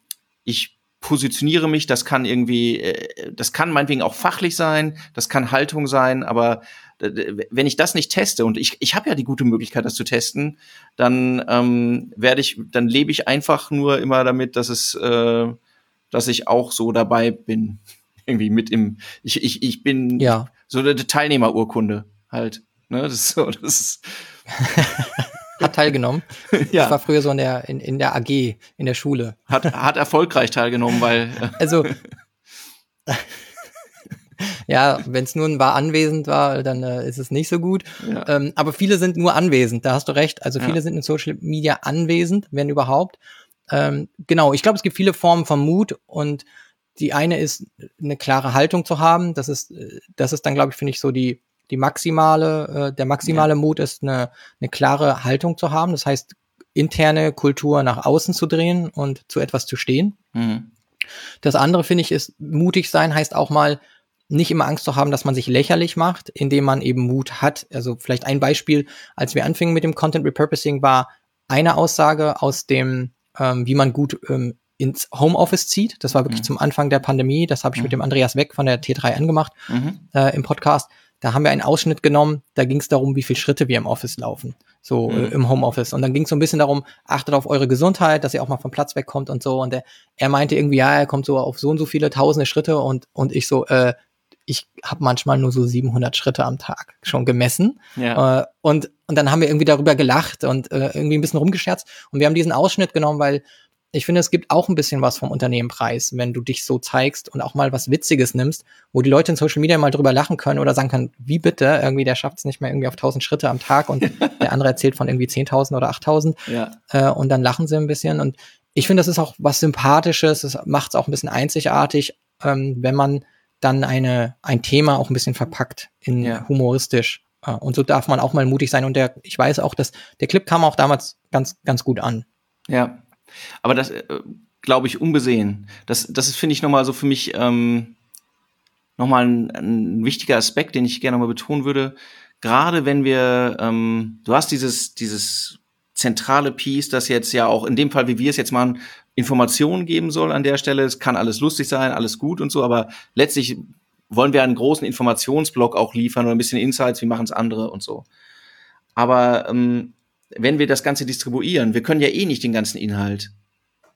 ich positioniere mich, das kann irgendwie, äh, das kann meinetwegen auch fachlich sein, das kann Haltung sein, aber wenn ich das nicht teste und ich, ich habe ja die gute Möglichkeit, das zu testen, dann ähm, werde ich, dann lebe ich einfach nur immer damit, dass es, äh, dass ich auch so dabei bin. Irgendwie mit im, ich, ich, ich bin ja. so eine Teilnehmerurkunde halt. Ne? Das ist so, das ist hat teilgenommen. ja. Ich war früher so in der, in, in der AG, in der Schule. Hat, hat erfolgreich teilgenommen, weil. Äh, also. ja, wenn es nur ein war anwesend war, dann äh, ist es nicht so gut. Ja. Ähm, aber viele sind nur anwesend, da hast du recht. Also viele ja. sind in Social Media anwesend, wenn überhaupt. Ähm, genau, ich glaube, es gibt viele Formen von Mut und die eine ist, eine klare Haltung zu haben. Das ist, äh, das ist dann, glaube ich, finde ich, so die, die maximale, äh, der maximale ja. Mut ist, eine, eine klare Haltung zu haben. Das heißt, interne Kultur nach außen zu drehen und zu etwas zu stehen. Mhm. Das andere, finde ich, ist, mutig sein heißt auch mal, nicht immer Angst zu haben, dass man sich lächerlich macht, indem man eben Mut hat. Also vielleicht ein Beispiel, als wir anfingen mit dem Content Repurposing, war eine Aussage aus dem, ähm, wie man gut ähm, ins Homeoffice zieht. Das war wirklich mhm. zum Anfang der Pandemie. Das habe ich mhm. mit dem Andreas Weck von der T3 angemacht mhm. äh, im Podcast. Da haben wir einen Ausschnitt genommen, da ging es darum, wie viele Schritte wir im Office laufen, so mhm. äh, im Homeoffice. Und dann ging es so ein bisschen darum, achtet auf eure Gesundheit, dass ihr auch mal vom Platz wegkommt und so. Und der, er meinte irgendwie, ja, er kommt so auf so und so viele tausende Schritte und, und ich so, äh, ich habe manchmal nur so 700 Schritte am Tag schon gemessen. Ja. Äh, und, und dann haben wir irgendwie darüber gelacht und äh, irgendwie ein bisschen rumgescherzt. Und wir haben diesen Ausschnitt genommen, weil ich finde, es gibt auch ein bisschen was vom Unternehmen preis, wenn du dich so zeigst und auch mal was Witziges nimmst, wo die Leute in Social Media mal drüber lachen können oder sagen können, wie bitte, irgendwie der schafft es nicht mehr irgendwie auf 1000 Schritte am Tag und der andere erzählt von irgendwie 10.000 oder 8.000 ja. äh, und dann lachen sie ein bisschen und ich finde, das ist auch was Sympathisches, es macht es auch ein bisschen einzigartig, ähm, wenn man dann eine, ein Thema auch ein bisschen verpackt in ja. humoristisch. Äh, und so darf man auch mal mutig sein. Und der, ich weiß auch, dass der Clip kam auch damals ganz, ganz gut an. Ja. Aber das äh, glaube ich unbesehen. Das, das finde ich, nochmal so für mich ähm, nochmal ein, ein wichtiger Aspekt, den ich gerne mal betonen würde. Gerade wenn wir, ähm, du hast dieses, dieses zentrale Piece, das jetzt ja auch in dem Fall, wie wir es jetzt machen, Informationen geben soll an der Stelle. Es kann alles lustig sein, alles gut und so, aber letztlich wollen wir einen großen Informationsblock auch liefern oder ein bisschen Insights, wie machen es andere und so. Aber ähm, wenn wir das Ganze distribuieren, wir können ja eh nicht den ganzen Inhalt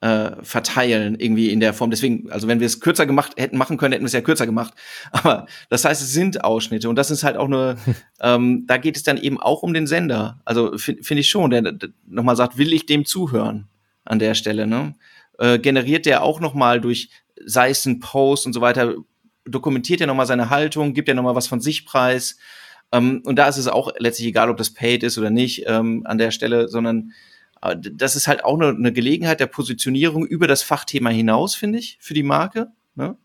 äh, verteilen, irgendwie in der Form. Deswegen, also wenn wir es kürzer gemacht hätten machen können, hätten wir es ja kürzer gemacht. Aber das heißt, es sind Ausschnitte und das ist halt auch nur, ähm, da geht es dann eben auch um den Sender. Also finde find ich schon, der, der nochmal sagt, will ich dem zuhören an der Stelle, ne? Äh, generiert der auch nochmal durch, sei es ein Post und so weiter, dokumentiert er nochmal seine Haltung, gibt er nochmal was von sich preis. Ähm, und da ist es auch letztlich egal, ob das paid ist oder nicht ähm, an der Stelle, sondern das ist halt auch eine, eine Gelegenheit der Positionierung über das Fachthema hinaus, finde ich, für die Marke. Ne?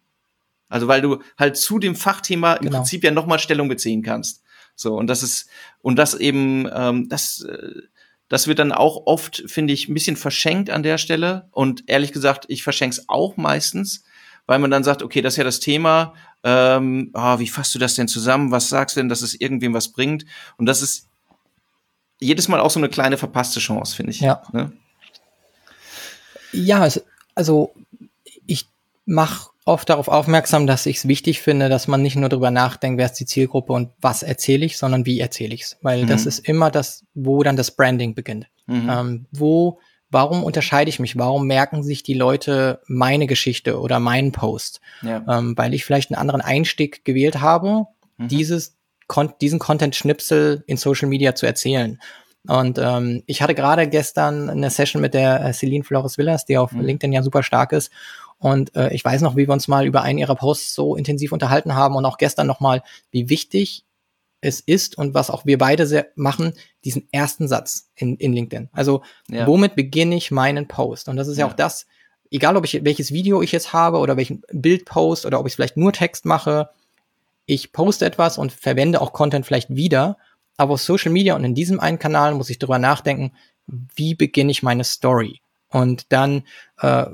Also weil du halt zu dem Fachthema genau. im Prinzip ja nochmal Stellung beziehen kannst. So, und das ist, und das eben, ähm, das, äh, das wird dann auch oft, finde ich, ein bisschen verschenkt an der Stelle. Und ehrlich gesagt, ich verschenke es auch meistens, weil man dann sagt, okay, das ist ja das Thema, ähm, oh, wie fasst du das denn zusammen? Was sagst du denn, dass es irgendwem was bringt? Und das ist jedes Mal auch so eine kleine verpasste Chance, finde ich. Ja. Ne? Ja, also ich mache oft darauf aufmerksam, dass ich es wichtig finde, dass man nicht nur darüber nachdenkt, wer ist die Zielgruppe und was erzähle ich, sondern wie erzähle ich es. Weil mhm. das ist immer das, wo dann das Branding beginnt. Mhm. Ähm, wo, warum unterscheide ich mich? Warum merken sich die Leute meine Geschichte oder meinen Post? Ja. Ähm, weil ich vielleicht einen anderen Einstieg gewählt habe, mhm. dieses kon diesen Content-Schnipsel in Social Media zu erzählen. Und ähm, ich hatte gerade gestern eine Session mit der äh, Celine Flores Villas, die auf mhm. LinkedIn ja super stark ist. Und äh, ich weiß noch, wie wir uns mal über einen ihrer Posts so intensiv unterhalten haben und auch gestern nochmal, wie wichtig es ist und was auch wir beide sehr machen, diesen ersten Satz in, in LinkedIn. Also ja. womit beginne ich meinen Post? Und das ist ja, ja auch das, egal ob ich welches Video ich jetzt habe oder welchen Bildpost oder ob ich vielleicht nur Text mache, ich poste etwas und verwende auch Content vielleicht wieder, aber auf Social Media und in diesem einen Kanal muss ich darüber nachdenken, wie beginne ich meine Story? Und dann, äh,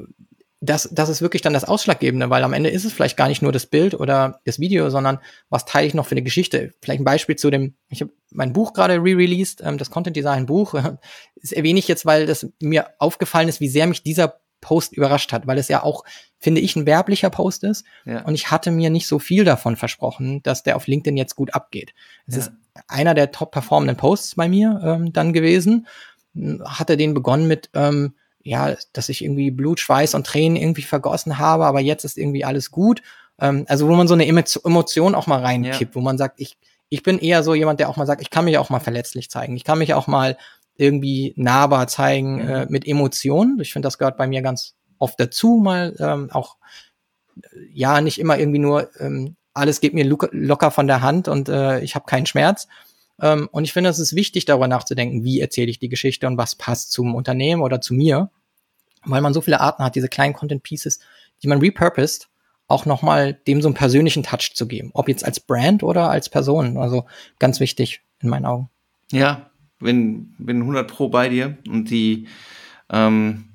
das, das ist wirklich dann das Ausschlaggebende, weil am Ende ist es vielleicht gar nicht nur das Bild oder das Video, sondern was teile ich noch für eine Geschichte? Vielleicht ein Beispiel zu dem, ich habe mein Buch gerade re-released, ähm, das Content Design Buch. Das erwähne ich jetzt, weil das mir aufgefallen ist, wie sehr mich dieser Post überrascht hat, weil es ja auch, finde ich, ein werblicher Post ist. Ja. Und ich hatte mir nicht so viel davon versprochen, dass der auf LinkedIn jetzt gut abgeht. Es ja. ist einer der top performenden Posts bei mir ähm, dann gewesen. Hatte den begonnen mit, ähm, ja, dass ich irgendwie Blut, Schweiß und Tränen irgendwie vergossen habe, aber jetzt ist irgendwie alles gut. Ähm, also wo man so eine Emotion auch mal reinkippt, ja. wo man sagt, ich, ich bin eher so jemand, der auch mal sagt, ich kann mich auch mal verletzlich zeigen. Ich kann mich auch mal irgendwie nahbar zeigen mhm. äh, mit Emotionen. Ich finde, das gehört bei mir ganz oft dazu, mal ähm, auch ja nicht immer irgendwie nur ähm, alles geht mir locker von der Hand und äh, ich habe keinen Schmerz. Ähm, und ich finde, es ist wichtig, darüber nachzudenken, wie erzähle ich die Geschichte und was passt zum Unternehmen oder zu mir, weil man so viele Arten hat, diese kleinen Content Pieces, die man repurposed, auch nochmal dem so einen persönlichen Touch zu geben, ob jetzt als Brand oder als Person. Also ganz wichtig in meinen Augen. Ja, bin, bin 100 pro bei dir und die, ähm,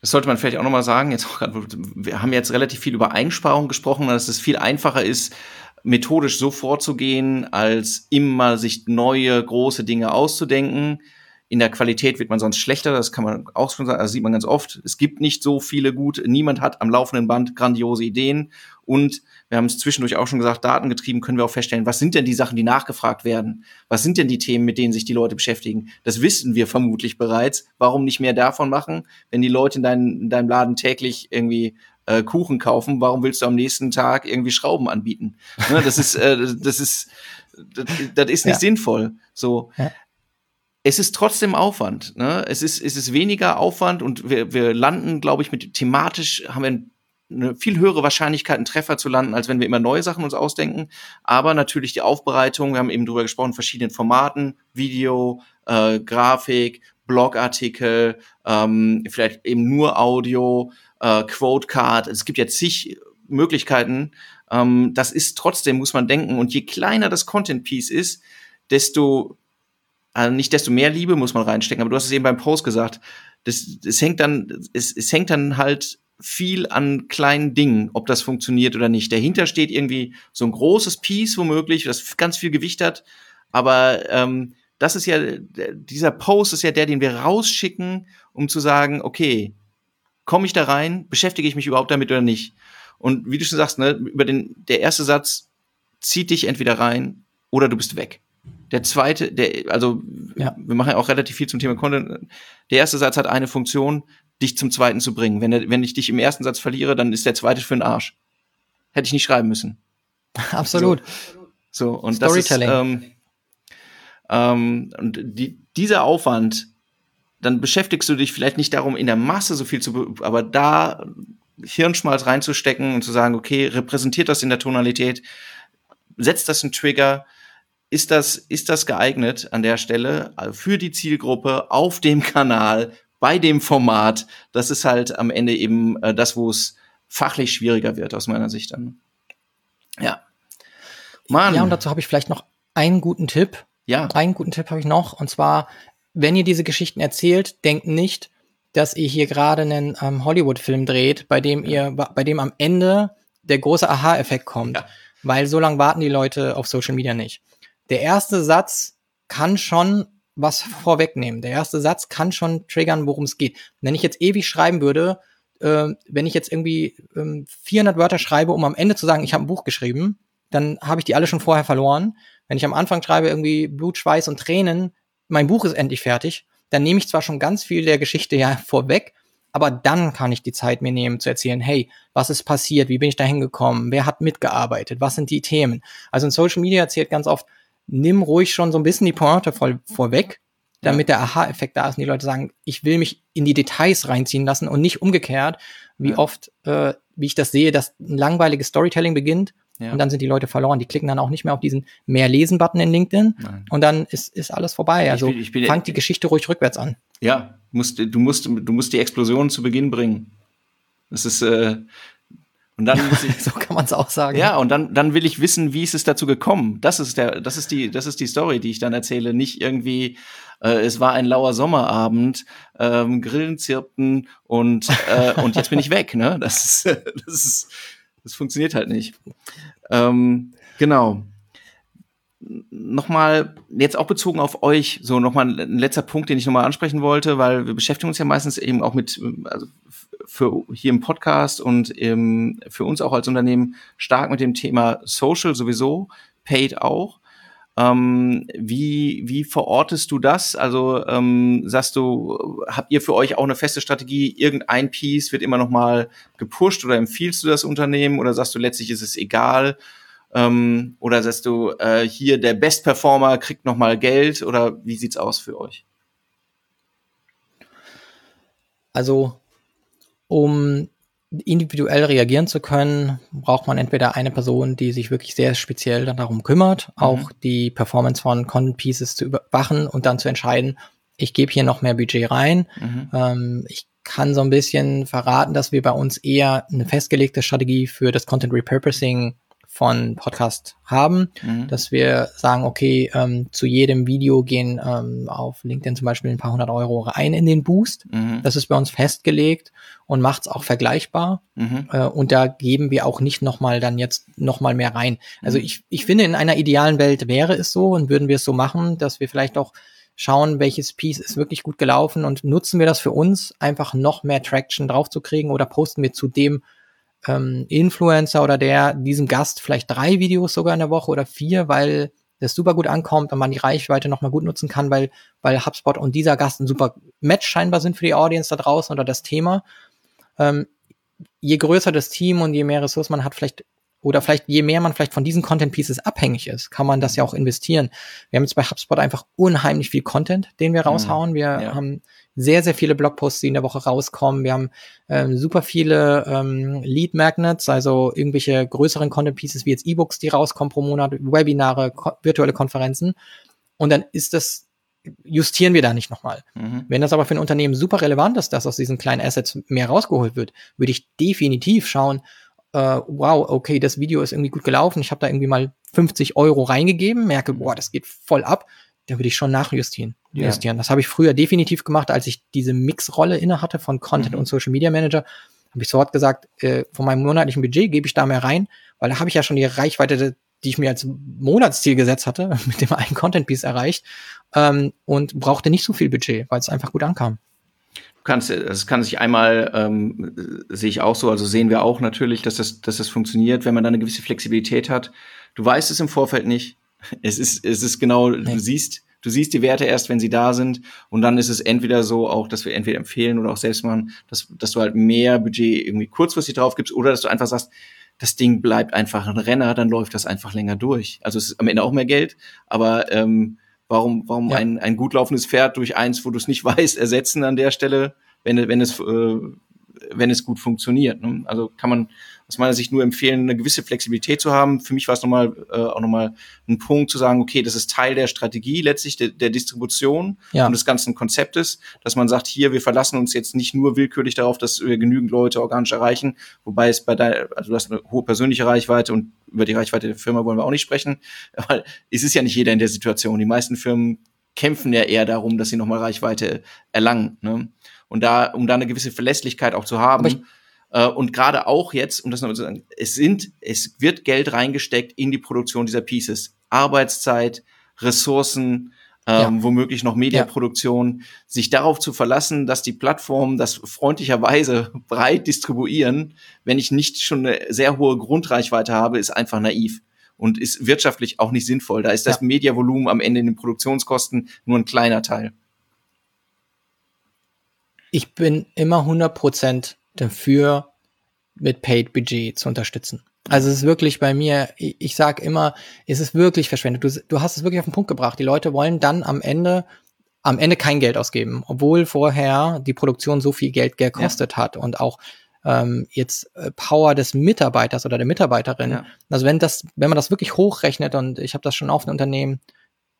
das sollte man vielleicht auch nochmal sagen, jetzt auch grad, wir haben jetzt relativ viel über Einsparung gesprochen, dass es viel einfacher ist, methodisch so vorzugehen, als immer sich neue große Dinge auszudenken. In der Qualität wird man sonst schlechter, das kann man auch schon sagen, das sieht man ganz oft. Es gibt nicht so viele gut, niemand hat am laufenden Band grandiose Ideen und wir haben es zwischendurch auch schon gesagt, datengetrieben können wir auch feststellen, was sind denn die Sachen, die nachgefragt werden? Was sind denn die Themen, mit denen sich die Leute beschäftigen? Das wissen wir vermutlich bereits. Warum nicht mehr davon machen? Wenn die Leute in, dein, in deinem Laden täglich irgendwie äh, Kuchen kaufen, warum willst du am nächsten Tag irgendwie Schrauben anbieten? Ne, das ist, äh, das ist, das, das ist nicht ja. sinnvoll. So. Ja es ist trotzdem Aufwand. Ne? Es, ist, es ist weniger Aufwand und wir, wir landen, glaube ich, mit thematisch haben wir eine viel höhere Wahrscheinlichkeit, einen Treffer zu landen, als wenn wir immer neue Sachen uns ausdenken. Aber natürlich die Aufbereitung, wir haben eben drüber gesprochen, verschiedenen Formaten, Video, äh, Grafik, Blogartikel, ähm, vielleicht eben nur Audio, äh, Quote Card. Es gibt ja zig Möglichkeiten. Ähm, das ist trotzdem, muss man denken. Und je kleiner das Content Piece ist, desto, also nicht desto mehr Liebe muss man reinstecken. Aber du hast es eben beim Post gesagt. Das, das hängt dann, es, es hängt dann halt viel an kleinen Dingen, ob das funktioniert oder nicht. Dahinter steht irgendwie so ein großes Piece womöglich, das ganz viel Gewicht hat. Aber ähm, das ist ja, dieser Post ist ja der, den wir rausschicken, um zu sagen, okay, komme ich da rein, beschäftige ich mich überhaupt damit oder nicht? Und wie du schon sagst, ne, über den, der erste Satz zieht dich entweder rein oder du bist weg. Der zweite, der, also ja. wir machen ja auch relativ viel zum Thema Content. Der erste Satz hat eine Funktion, dich zum zweiten zu bringen. Wenn, der, wenn ich dich im ersten Satz verliere, dann ist der zweite für den Arsch. Hätte ich nicht schreiben müssen. Absolut. So, so und Storytelling. das ist, ähm, ähm, und die, dieser Aufwand, dann beschäftigst du dich vielleicht nicht darum, in der Masse so viel zu, aber da Hirnschmalz reinzustecken und zu sagen, okay, repräsentiert das in der Tonalität, setzt das einen Trigger, ist das, ist das geeignet an der Stelle für die Zielgruppe auf dem Kanal, bei dem Format? Das ist halt am Ende eben äh, das, wo es fachlich schwieriger wird, aus meiner Sicht dann. Ja. Mann. Ja, und dazu habe ich vielleicht noch einen guten Tipp. Ja. Einen guten Tipp habe ich noch. Und zwar, wenn ihr diese Geschichten erzählt, denkt nicht, dass ihr hier gerade einen ähm, Hollywood-Film dreht, bei dem ihr, bei dem am Ende der große Aha-Effekt kommt. Ja. Weil so lange warten die Leute auf Social Media nicht. Der erste Satz kann schon was vorwegnehmen. Der erste Satz kann schon triggern, worum es geht. Wenn ich jetzt ewig schreiben würde, äh, wenn ich jetzt irgendwie äh, 400 Wörter schreibe, um am Ende zu sagen, ich habe ein Buch geschrieben, dann habe ich die alle schon vorher verloren. Wenn ich am Anfang schreibe irgendwie Blut, Schweiß und Tränen, mein Buch ist endlich fertig, dann nehme ich zwar schon ganz viel der Geschichte ja vorweg, aber dann kann ich die Zeit mir nehmen zu erzählen, hey, was ist passiert, wie bin ich da hingekommen, wer hat mitgearbeitet, was sind die Themen. Also in Social Media erzählt ganz oft, nimm ruhig schon so ein bisschen die Pointe voll, vorweg, damit der Aha-Effekt da ist und die Leute sagen, ich will mich in die Details reinziehen lassen und nicht umgekehrt, wie oft, äh, wie ich das sehe, dass ein langweiliges Storytelling beginnt ja. Und dann sind die Leute verloren. Die klicken dann auch nicht mehr auf diesen Mehr lesen-Button in LinkedIn. Nein. Und dann ist, ist alles vorbei. Also ich bin, ich bin, fangt die Geschichte ruhig rückwärts an. Ja, musst, du, musst, du musst die Explosion zu Beginn bringen. Das ist, äh, und dann muss ich, so kann man es auch sagen. Ja, und dann, dann will ich wissen, wie ist es dazu gekommen. Das ist der, das ist die, das ist die Story, die ich dann erzähle. Nicht irgendwie, äh, es war ein lauer Sommerabend, ähm, Grillen zirpten und äh, und jetzt bin ich weg. Ne, das ist, das ist das funktioniert halt nicht. Ähm, genau. Nochmal, jetzt auch bezogen auf euch, so nochmal ein letzter Punkt, den ich nochmal ansprechen wollte, weil wir beschäftigen uns ja meistens eben auch mit, also für hier im Podcast und im, für uns auch als Unternehmen stark mit dem Thema Social sowieso, Paid auch. Ähm, wie, wie verortest du das? Also ähm, sagst du, habt ihr für euch auch eine feste Strategie? Irgendein Piece wird immer noch mal gepusht oder empfiehlst du das Unternehmen oder sagst du letztlich ist es egal? Ähm, oder sagst du, äh, hier der Best Performer kriegt noch mal Geld oder wie sieht's aus für euch? Also um individuell reagieren zu können, braucht man entweder eine Person, die sich wirklich sehr speziell darum kümmert, mhm. auch die Performance von Content Pieces zu überwachen und dann zu entscheiden, ich gebe hier noch mehr Budget rein. Mhm. Ähm, ich kann so ein bisschen verraten, dass wir bei uns eher eine festgelegte Strategie für das Content Repurposing von Podcast haben, mhm. dass wir sagen, okay, ähm, zu jedem Video gehen ähm, auf LinkedIn zum Beispiel ein paar hundert Euro rein in den Boost. Mhm. Das ist bei uns festgelegt und macht es auch vergleichbar. Mhm. Äh, und da geben wir auch nicht nochmal dann jetzt nochmal mehr rein. Also mhm. ich, ich finde, in einer idealen Welt wäre es so und würden wir es so machen, dass wir vielleicht auch schauen, welches Piece ist wirklich gut gelaufen und nutzen wir das für uns, einfach noch mehr Traction draufzukriegen oder posten wir zu dem ähm, Influencer oder der diesem Gast vielleicht drei Videos sogar in der Woche oder vier, weil das super gut ankommt und man die Reichweite nochmal gut nutzen kann, weil, weil HubSpot und dieser Gast ein super Match scheinbar sind für die Audience da draußen oder das Thema. Ähm, je größer das Team und je mehr Ressourcen man hat, vielleicht oder vielleicht je mehr man vielleicht von diesen Content Pieces abhängig ist, kann man das ja auch investieren. Wir haben jetzt bei HubSpot einfach unheimlich viel Content, den wir mhm. raushauen. Wir ja. haben sehr, sehr viele Blogposts, die in der Woche rauskommen. Wir haben ähm, super viele ähm, Lead Magnets, also irgendwelche größeren Content Pieces wie jetzt E-Books, die rauskommen pro Monat, Webinare, ko virtuelle Konferenzen. Und dann ist das justieren wir da nicht nochmal. Mhm. Wenn das aber für ein Unternehmen super relevant ist, dass aus diesen kleinen Assets mehr rausgeholt wird, würde ich definitiv schauen, äh, wow, okay, das Video ist irgendwie gut gelaufen, ich habe da irgendwie mal 50 Euro reingegeben, merke, boah, das geht voll ab, dann würde ich schon nachjustieren. Ja. Das habe ich früher definitiv gemacht, als ich diese Mixrolle inne hatte von Content mhm. und Social Media Manager. Habe ich sofort gesagt, äh, von meinem monatlichen Budget gebe ich da mehr rein, weil da habe ich ja schon die Reichweite, die ich mir als Monatsziel gesetzt hatte, mit dem einen Content Piece erreicht ähm, und brauchte nicht so viel Budget, weil es einfach gut ankam. Du kannst, es kann sich einmal, ähm, sehe ich auch so, also sehen wir auch natürlich, dass das, dass das funktioniert, wenn man da eine gewisse Flexibilität hat. Du weißt es im Vorfeld nicht. Es ist, es ist genau, nee. du siehst, du siehst die Werte erst, wenn sie da sind. Und dann ist es entweder so auch, dass wir entweder empfehlen oder auch selbst machen, dass, dass du halt mehr Budget irgendwie kurzfristig drauf gibst oder dass du einfach sagst, das Ding bleibt einfach ein Renner, dann läuft das einfach länger durch. Also es ist am Ende auch mehr Geld, aber ähm, warum, warum ja. ein, ein gut laufendes Pferd durch eins, wo du es nicht weißt, ersetzen an der Stelle, wenn, wenn es äh, wenn es gut funktioniert. Ne? Also kann man aus meiner Sicht nur empfehlen, eine gewisse Flexibilität zu haben. Für mich war es nochmal äh, auch nochmal ein Punkt zu sagen, okay, das ist Teil der Strategie letztlich der, der Distribution ja. und des ganzen Konzeptes, dass man sagt, hier, wir verlassen uns jetzt nicht nur willkürlich darauf, dass wir genügend Leute organisch erreichen, wobei es bei deiner, also du hast eine hohe persönliche Reichweite und über die Reichweite der Firma wollen wir auch nicht sprechen, weil es ist ja nicht jeder in der Situation. Die meisten Firmen kämpfen ja eher darum, dass sie nochmal Reichweite erlangen. Ne? Und da, um da eine gewisse Verlässlichkeit auch zu haben, und gerade auch jetzt, um das nochmal zu sagen, es sind, es wird Geld reingesteckt in die Produktion dieser Pieces. Arbeitszeit, Ressourcen, ähm, ja. womöglich noch Mediaproduktion, ja. sich darauf zu verlassen, dass die Plattformen das freundlicherweise breit distribuieren, wenn ich nicht schon eine sehr hohe Grundreichweite habe, ist einfach naiv und ist wirtschaftlich auch nicht sinnvoll. Da ist das ja. Mediavolumen am Ende in den Produktionskosten nur ein kleiner Teil. Ich bin immer 100 Prozent dafür, mit Paid Budget zu unterstützen. Also es ist wirklich bei mir, ich, ich sage immer, es ist wirklich verschwendet. Du, du hast es wirklich auf den Punkt gebracht. Die Leute wollen dann am Ende am Ende kein Geld ausgeben, obwohl vorher die Produktion so viel Geld gekostet ja. hat und auch ähm, jetzt äh, Power des Mitarbeiters oder der Mitarbeiterin. Ja. Also wenn das, wenn man das wirklich hochrechnet und ich habe das schon auf ein Unternehmen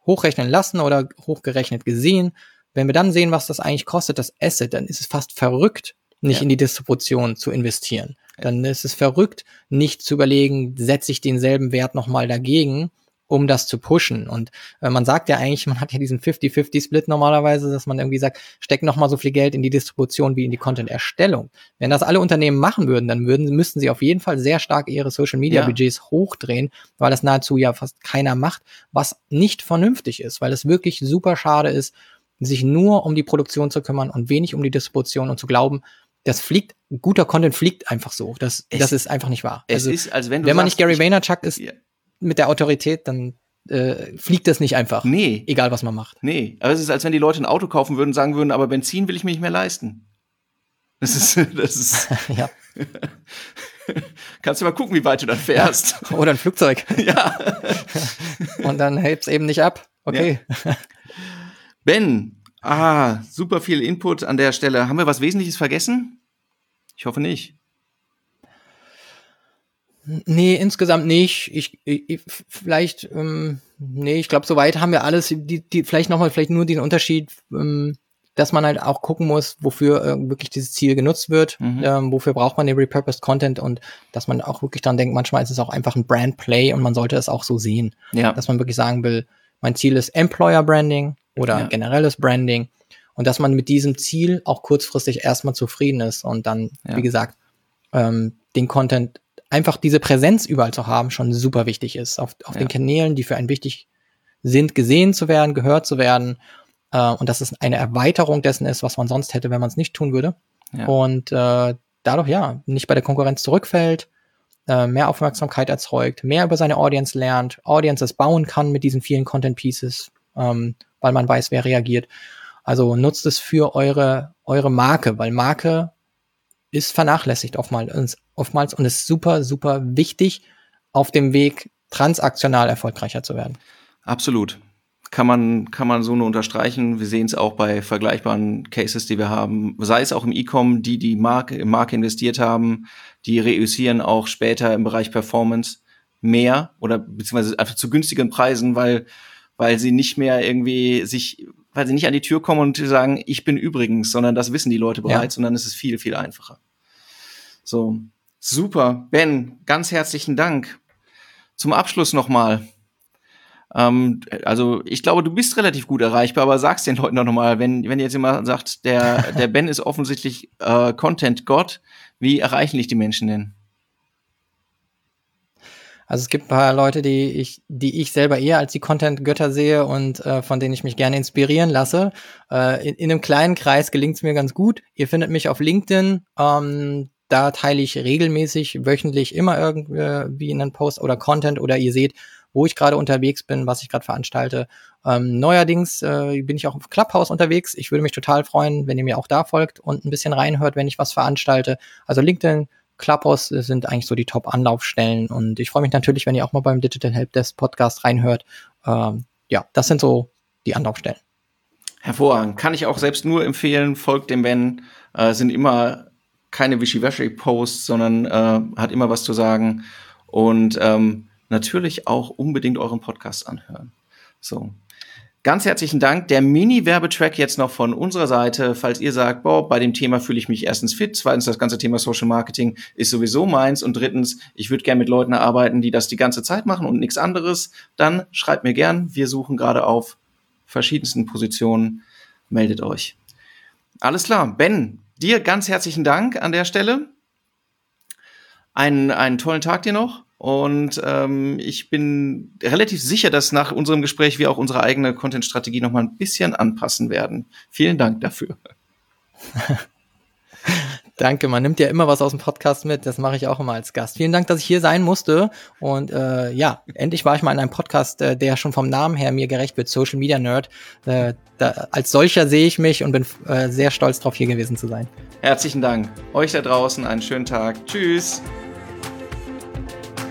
hochrechnen lassen oder hochgerechnet gesehen, wenn wir dann sehen, was das eigentlich kostet, das Asset, dann ist es fast verrückt, nicht ja. in die Distribution zu investieren. Dann ist es verrückt, nicht zu überlegen, setze ich denselben Wert nochmal dagegen, um das zu pushen. Und äh, man sagt ja eigentlich, man hat ja diesen 50-50-Split normalerweise, dass man irgendwie sagt, steck nochmal so viel Geld in die Distribution wie in die Content-Erstellung. Wenn das alle Unternehmen machen würden, dann würden, müssten sie auf jeden Fall sehr stark ihre Social-Media-Budgets ja. hochdrehen, weil das nahezu ja fast keiner macht, was nicht vernünftig ist, weil es wirklich super schade ist, sich nur um die Produktion zu kümmern und wenig um die Distribution und zu glauben, das fliegt, guter Content fliegt einfach so. Das, es, das ist einfach nicht wahr. Es also, ist, als wenn du Wenn man sagst, nicht Gary Vaynerchuk ist ja. mit der Autorität, dann äh, fliegt das nicht einfach. Nee. Egal, was man macht. Nee. Aber es ist, als wenn die Leute ein Auto kaufen würden und sagen würden, aber Benzin will ich mir nicht mehr leisten. Das ist, das ist. ja. Kannst du mal gucken, wie weit du dann fährst. Oder ein Flugzeug. ja. und dann hebt's eben nicht ab. Okay. Ja. Ben, Ah, super viel Input an der Stelle. Haben wir was Wesentliches vergessen? Ich hoffe nicht. Nee, insgesamt nicht. Ich, ich vielleicht, ähm, nee, ich glaube, soweit haben wir alles, die, die, vielleicht nochmal, vielleicht nur den Unterschied, ähm, dass man halt auch gucken muss, wofür äh, wirklich dieses Ziel genutzt wird, mhm. ähm, wofür braucht man den Repurposed Content und dass man auch wirklich dann denkt, manchmal ist es auch einfach ein Brand Play und man sollte es auch so sehen. Ja. Dass man wirklich sagen will, mein Ziel ist Employer Branding, oder ja. generelles Branding und dass man mit diesem Ziel auch kurzfristig erstmal zufrieden ist und dann, ja. wie gesagt, ähm, den Content, einfach diese Präsenz überall zu haben, schon super wichtig ist. Auf, auf ja. den Kanälen, die für einen wichtig sind, gesehen zu werden, gehört zu werden. Äh, und dass es eine Erweiterung dessen ist, was man sonst hätte, wenn man es nicht tun würde. Und äh, dadurch ja, nicht bei der Konkurrenz zurückfällt, äh, mehr Aufmerksamkeit erzeugt, mehr über seine Audience lernt, Audiences bauen kann mit diesen vielen Content Pieces ähm, weil man weiß, wer reagiert. Also nutzt es für eure, eure Marke, weil Marke ist vernachlässigt oftmals, oftmals und ist super, super wichtig auf dem Weg, transaktional erfolgreicher zu werden. Absolut. Kann man, kann man so nur unterstreichen. Wir sehen es auch bei vergleichbaren Cases, die wir haben. Sei es auch im E-Com, die die Marke, Marke investiert haben, die reüssieren auch später im Bereich Performance mehr oder beziehungsweise einfach zu günstigen Preisen, weil weil sie nicht mehr irgendwie sich weil sie nicht an die Tür kommen und sagen, ich bin übrigens, sondern das wissen die Leute bereits ja. und dann ist es viel, viel einfacher. So, super. Ben, ganz herzlichen Dank. Zum Abschluss nochmal. Ähm, also ich glaube, du bist relativ gut erreichbar, aber sag's den Leuten doch nochmal, wenn, wenn jetzt jemand sagt, der, der Ben ist offensichtlich äh, Content-Gott, wie erreichen dich die Menschen denn? Also es gibt ein paar Leute, die ich, die ich selber eher als die Content-Götter sehe und äh, von denen ich mich gerne inspirieren lasse. Äh, in, in einem kleinen Kreis gelingt es mir ganz gut. Ihr findet mich auf LinkedIn. Ähm, da teile ich regelmäßig, wöchentlich immer irgendwie einen Post oder Content oder ihr seht, wo ich gerade unterwegs bin, was ich gerade veranstalte. Ähm, neuerdings äh, bin ich auch auf Clubhouse unterwegs. Ich würde mich total freuen, wenn ihr mir auch da folgt und ein bisschen reinhört, wenn ich was veranstalte. Also LinkedIn, Clubhouse sind eigentlich so die Top-Anlaufstellen und ich freue mich natürlich, wenn ihr auch mal beim Digital Helpdesk Podcast reinhört. Ähm, ja, das sind so die Anlaufstellen. Hervorragend. Kann ich auch selbst nur empfehlen. Folgt dem Ben. Äh, sind immer keine Wischiwaschi-Posts, sondern äh, hat immer was zu sagen. Und ähm, natürlich auch unbedingt euren Podcast anhören. So. Ganz herzlichen Dank. Der Mini-Werbetrack jetzt noch von unserer Seite, falls ihr sagt, boah, bei dem Thema fühle ich mich erstens fit, zweitens das ganze Thema Social Marketing ist sowieso meins und drittens, ich würde gerne mit Leuten arbeiten, die das die ganze Zeit machen und nichts anderes, dann schreibt mir gern. Wir suchen gerade auf verschiedensten Positionen. Meldet euch. Alles klar. Ben, dir ganz herzlichen Dank an der Stelle. Einen, einen tollen Tag dir noch. Und ähm, ich bin relativ sicher, dass nach unserem Gespräch wir auch unsere eigene Content-Strategie noch mal ein bisschen anpassen werden. Vielen Dank dafür. Danke, man nimmt ja immer was aus dem Podcast mit. Das mache ich auch immer als Gast. Vielen Dank, dass ich hier sein musste. Und äh, ja, endlich war ich mal in einem Podcast, äh, der schon vom Namen her mir gerecht wird, Social Media Nerd. Äh, da, als solcher sehe ich mich und bin äh, sehr stolz darauf, hier gewesen zu sein. Herzlichen Dank. Euch da draußen einen schönen Tag. Tschüss.